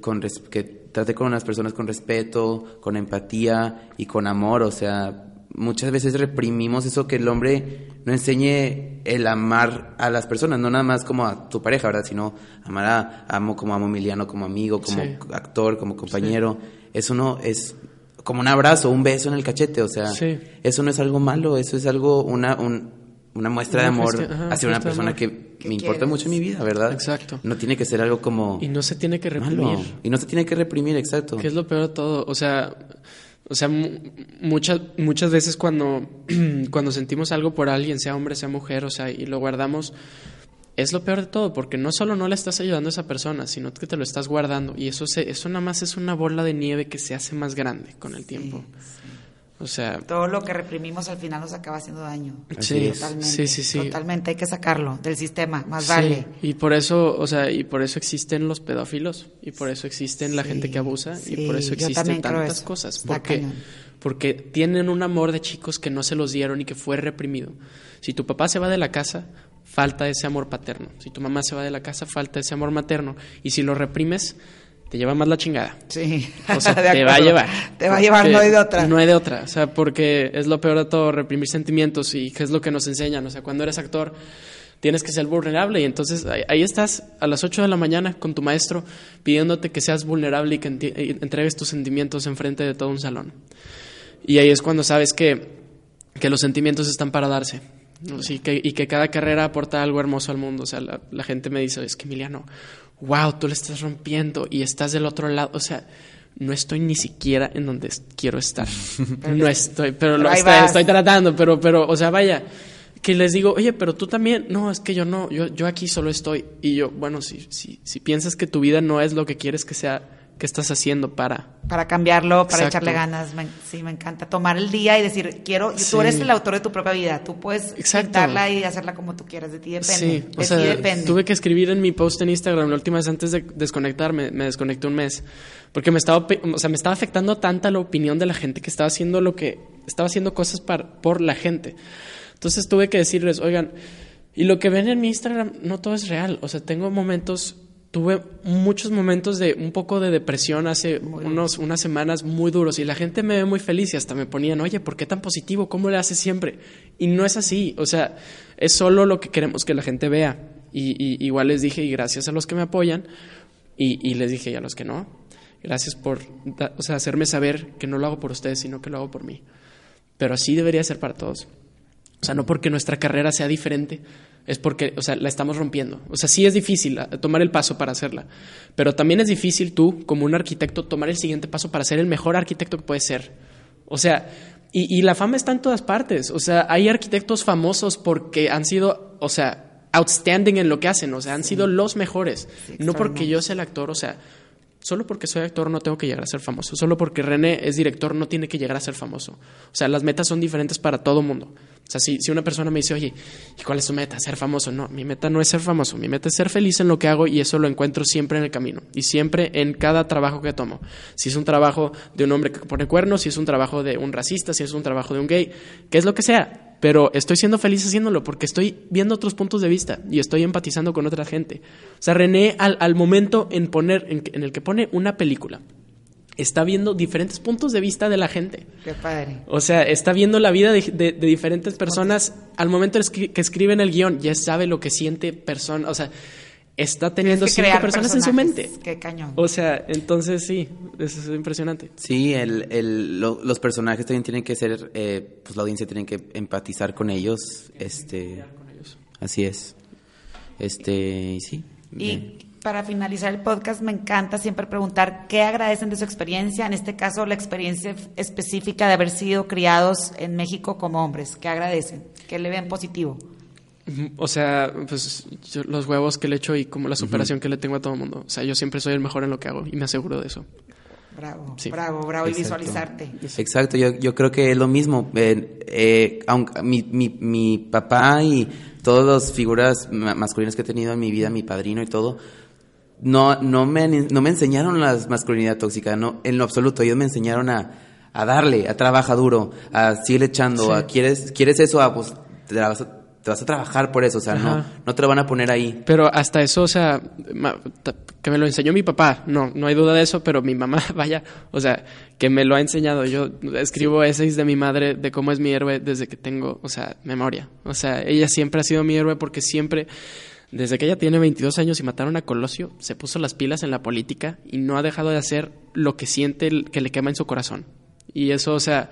B: con que trate con las personas con respeto, con empatía y con amor, o sea, muchas veces reprimimos eso que el hombre no enseñe el amar a las personas, no nada más como a tu pareja, ¿verdad? Sino amar a amo como amo Emiliano, como amigo, como actor, como compañero. Eso no es como un abrazo, un beso en el cachete, o sea, eso no es algo malo, eso es algo, una, una muestra de amor hacia una persona que me importa mucho en mi vida, ¿verdad?
C: Exacto.
B: No tiene que ser algo como...
C: Y no se tiene que reprimir.
B: Y no se tiene que reprimir, exacto.
C: Que es lo peor de todo, o sea... O sea, muchas, muchas veces cuando, [CLEARS THROAT] cuando sentimos algo por alguien, sea hombre, sea mujer, o sea, y lo guardamos, es lo peor de todo, porque no solo no le estás ayudando a esa persona, sino que te lo estás guardando. Y eso, se, eso nada más es una bola de nieve que se hace más grande con el tiempo. O sea,
A: todo lo que reprimimos al final nos acaba haciendo daño.
C: Sí, totalmente. Sí, sí, sí.
A: Totalmente hay que sacarlo del sistema, más vale.
C: Y por eso, o sea, y por eso existen los pedófilos y por eso existen la gente que abusa y por eso existen tantas cosas, porque porque tienen un amor de chicos que no se los dieron y que fue reprimido. Si tu papá se va de la casa, falta ese amor paterno. Si tu mamá se va de la casa, falta ese amor materno. Y si lo reprimes, te lleva más la chingada.
A: Sí.
C: O sea, [LAUGHS] te va a llevar.
A: Te va a llevar, no hay de otra.
C: No hay de otra. O sea, porque es lo peor de todo, reprimir sentimientos y qué es lo que nos enseñan. O sea, cuando eres actor, tienes que ser vulnerable y entonces ahí, estás a las 8 de la mañana con tu maestro pidiéndote que seas vulnerable y que entregues tus sentimientos enfrente de todo un salón. Y ahí es cuando sabes que, que los sentimientos están para darse. Sí, que, y que cada carrera aporta algo hermoso al mundo. O sea, la, la gente me dice, es que Emiliano, wow, tú le estás rompiendo y estás del otro lado. O sea, no estoy ni siquiera en donde quiero estar. no estoy, pero lo estoy, tratando, pero, pero, o sea, vaya, que les digo, oye, pero tú también, no, es que yo no, yo, yo aquí solo estoy. Y yo, bueno, si, si, si piensas que tu vida no es lo que quieres que sea, ¿Qué estás haciendo para...?
A: Para cambiarlo, para echarle ganas. sí, me encanta. Tomar el día y decir, quiero... Tú eres el autor de tu propia vida. Tú puedes pintarla y hacerla como tú quieras. De ti depende. Sí, o sea, depende.
C: tuve que escribir en mi post en Instagram la última vez antes de desconectarme. Me desconecté un mes. Porque me estaba, o sea, me estaba afectando tanta la opinión de la gente que estaba haciendo lo que... Estaba haciendo cosas para, por la gente. Entonces tuve que decirles, oigan... Y lo que ven en mi Instagram no todo es real. O sea, tengo momentos tuve muchos momentos de un poco de depresión hace unos, unas semanas muy duros y la gente me ve muy feliz y hasta me ponían, oye, ¿por qué tan positivo? ¿Cómo le haces siempre? Y no es así, o sea, es solo lo que queremos que la gente vea. Y, igual les dije, y gracias a los que me apoyan, y, les dije, y a los que no, gracias por o sea, hacerme saber que no lo hago por ustedes, sino que lo hago por mí. Pero así debería ser para todos. O sea, no porque nuestra carrera sea diferente, es porque, o sea, la estamos rompiendo. O sea, sí es difícil ah, tomar el paso para hacerla, pero también es difícil tú, como un arquitecto, tomar el siguiente paso para ser el mejor arquitecto que puedes ser. O sea, y, la fama está en todas partes. O sea, hay arquitectos famosos porque han sido, o sea, outstanding en lo que hacen, o sea, han sido los mejores. no porque yo sea el actor, o sea, solo porque soy actor no tengo que llegar a ser famoso. Solo porque René es director no tiene que llegar a ser famoso. O sea, las metas son diferentes para todo mundo. O sea, si, si una persona me dice, oye, ¿y cuál es tu meta? Ser famoso. No, mi meta no es ser famoso. Mi meta es ser feliz en lo que hago y eso lo encuentro siempre en el camino. Y siempre en cada trabajo que tomo. Si es un trabajo de un hombre que pone cuernos, si es un trabajo de un racista, si es un trabajo de un gay, que es lo que sea pero estoy siendo feliz haciéndolo porque estoy viendo otros puntos de vista y estoy empatizando con otra gente. O sea, René al, al momento en poner, en, el que pone una película, está viendo diferentes puntos de vista de la gente.
A: Qué padre.
C: O sea, está viendo la vida de, diferentes personas. Al momento que escriben el guion, ya sabe lo que siente persona. O sea, está teniendo cinco personas en su mente.
A: Qué cañón.
C: O sea, entonces sí, eso es impresionante.
B: Sí, el, el, los personajes también tienen que ser, eh, pues la audiencia tiene que empatizar con ellos. Este, así es. Este, sí.
A: Y para finalizar el podcast, me encanta siempre preguntar qué agradecen de su experiencia, en este caso la experiencia específica de haber sido criados en México como hombres. ¿Qué agradecen? ¿Qué le ven positivo?
C: O sea, pues los huevos que le echo y como la superación que le tengo a todo el mundo. O sea, yo siempre soy el mejor en lo que hago y me aseguro de eso.
A: Bravo, bravo, bravo. Y visualizarte.
B: Exacto, yo, yo creo que es lo mismo. Eh, aunque mi, mi, mi papá y todas las figuras masculinas que he tenido en mi vida, mi padrino y todo, no, no, me, no me enseñaron la masculinidad tóxica, no, en lo absoluto. Ellos me enseñaron a, a darle, a trabajar duro, a seguir echando, a quieres, quieres eso, a pues te la vas a te vas a trabajar por eso, o sea, no, no te lo van a poner ahí.
C: Pero hasta eso, o sea, que me lo enseñó mi papá, no, no hay duda de eso, pero mi mamá, [LAUGHS] vaya, o sea, que me lo ha enseñado. Yo escribo essays de mi madre de cómo es mi héroe desde que tengo, o sea, memoria. O sea, ella siempre ha sido mi héroe porque siempre, desde que ella tiene 22 años y mataron a Colosio, se puso las pilas en la política y no ha dejado de hacer lo que siente que le quema en su corazón. Y eso, o sea,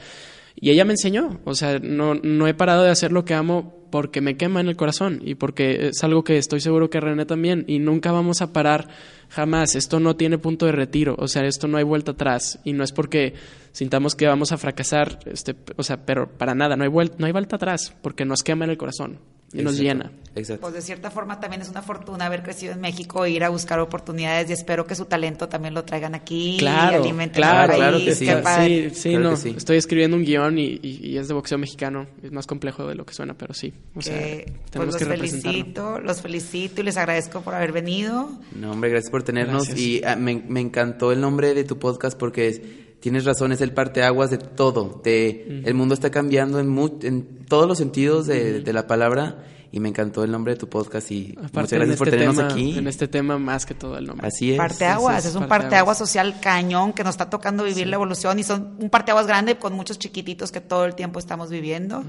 C: y ella me enseñó, o sea, no, no he parado de hacer lo que amo porque me quema en el corazón y porque es algo que estoy seguro que René también y nunca vamos a parar jamás, esto no tiene punto de retiro, o sea, esto no hay vuelta atrás y no es porque sintamos que vamos a fracasar, este, o sea, pero para nada, no hay vuelta, no hay vuelta atrás porque nos quema en el corazón y nos llena.
A: Exacto. Pues de cierta forma también es una fortuna haber crecido en México e ir a buscar oportunidades y espero que su talento también lo traigan aquí
C: claro, y alimenten claro, claro que sí. Sí, sí, no. Estoy escribiendo un guion y, es de boxeo mexicano. Es más complejo de lo que suena, pero sí. O sea,
A: pues los felicito, los felicito y les agradezco por haber venido.
B: No, hombre, gracias por tenernos y ah, me, me encantó el nombre de tu podcast porque es tienes razón, es el parteaguas de todo. De, El mundo está cambiando en, en todos los sentidos de, de, la palabra y me encantó el nombre de tu podcast y muchas gracias por este tenernos aquí.
C: En este tema más que todo el nombre.
B: Así es.
A: Parteaguas, es, un parteaguas social cañón que nos está tocando vivir la evolución y son un parteaguas grande con muchos chiquititos que todo el tiempo estamos viviendo.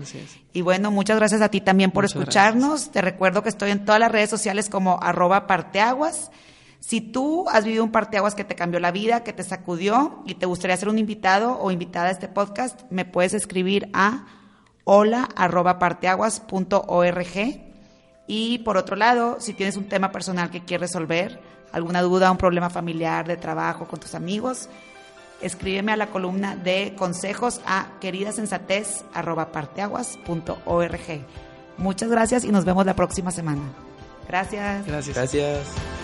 A: Y bueno, muchas gracias a ti también por escucharnos. Te recuerdo que estoy en todas las redes sociales como arroba parteaguas. Si tú has vivido un parteaguas que te cambió la vida, que te sacudió y te gustaría ser un invitado o invitada a este podcast, me puedes escribir a hola arroba parteaguas.org. Y por otro lado, si tienes un tema personal que quieres resolver, alguna duda, un problema familiar, de trabajo, con tus amigos, escríbeme a la columna de consejos a queridasensatez.parteaguas.org. Muchas gracias y nos vemos la próxima semana. Gracias.
B: Gracias. Gracias.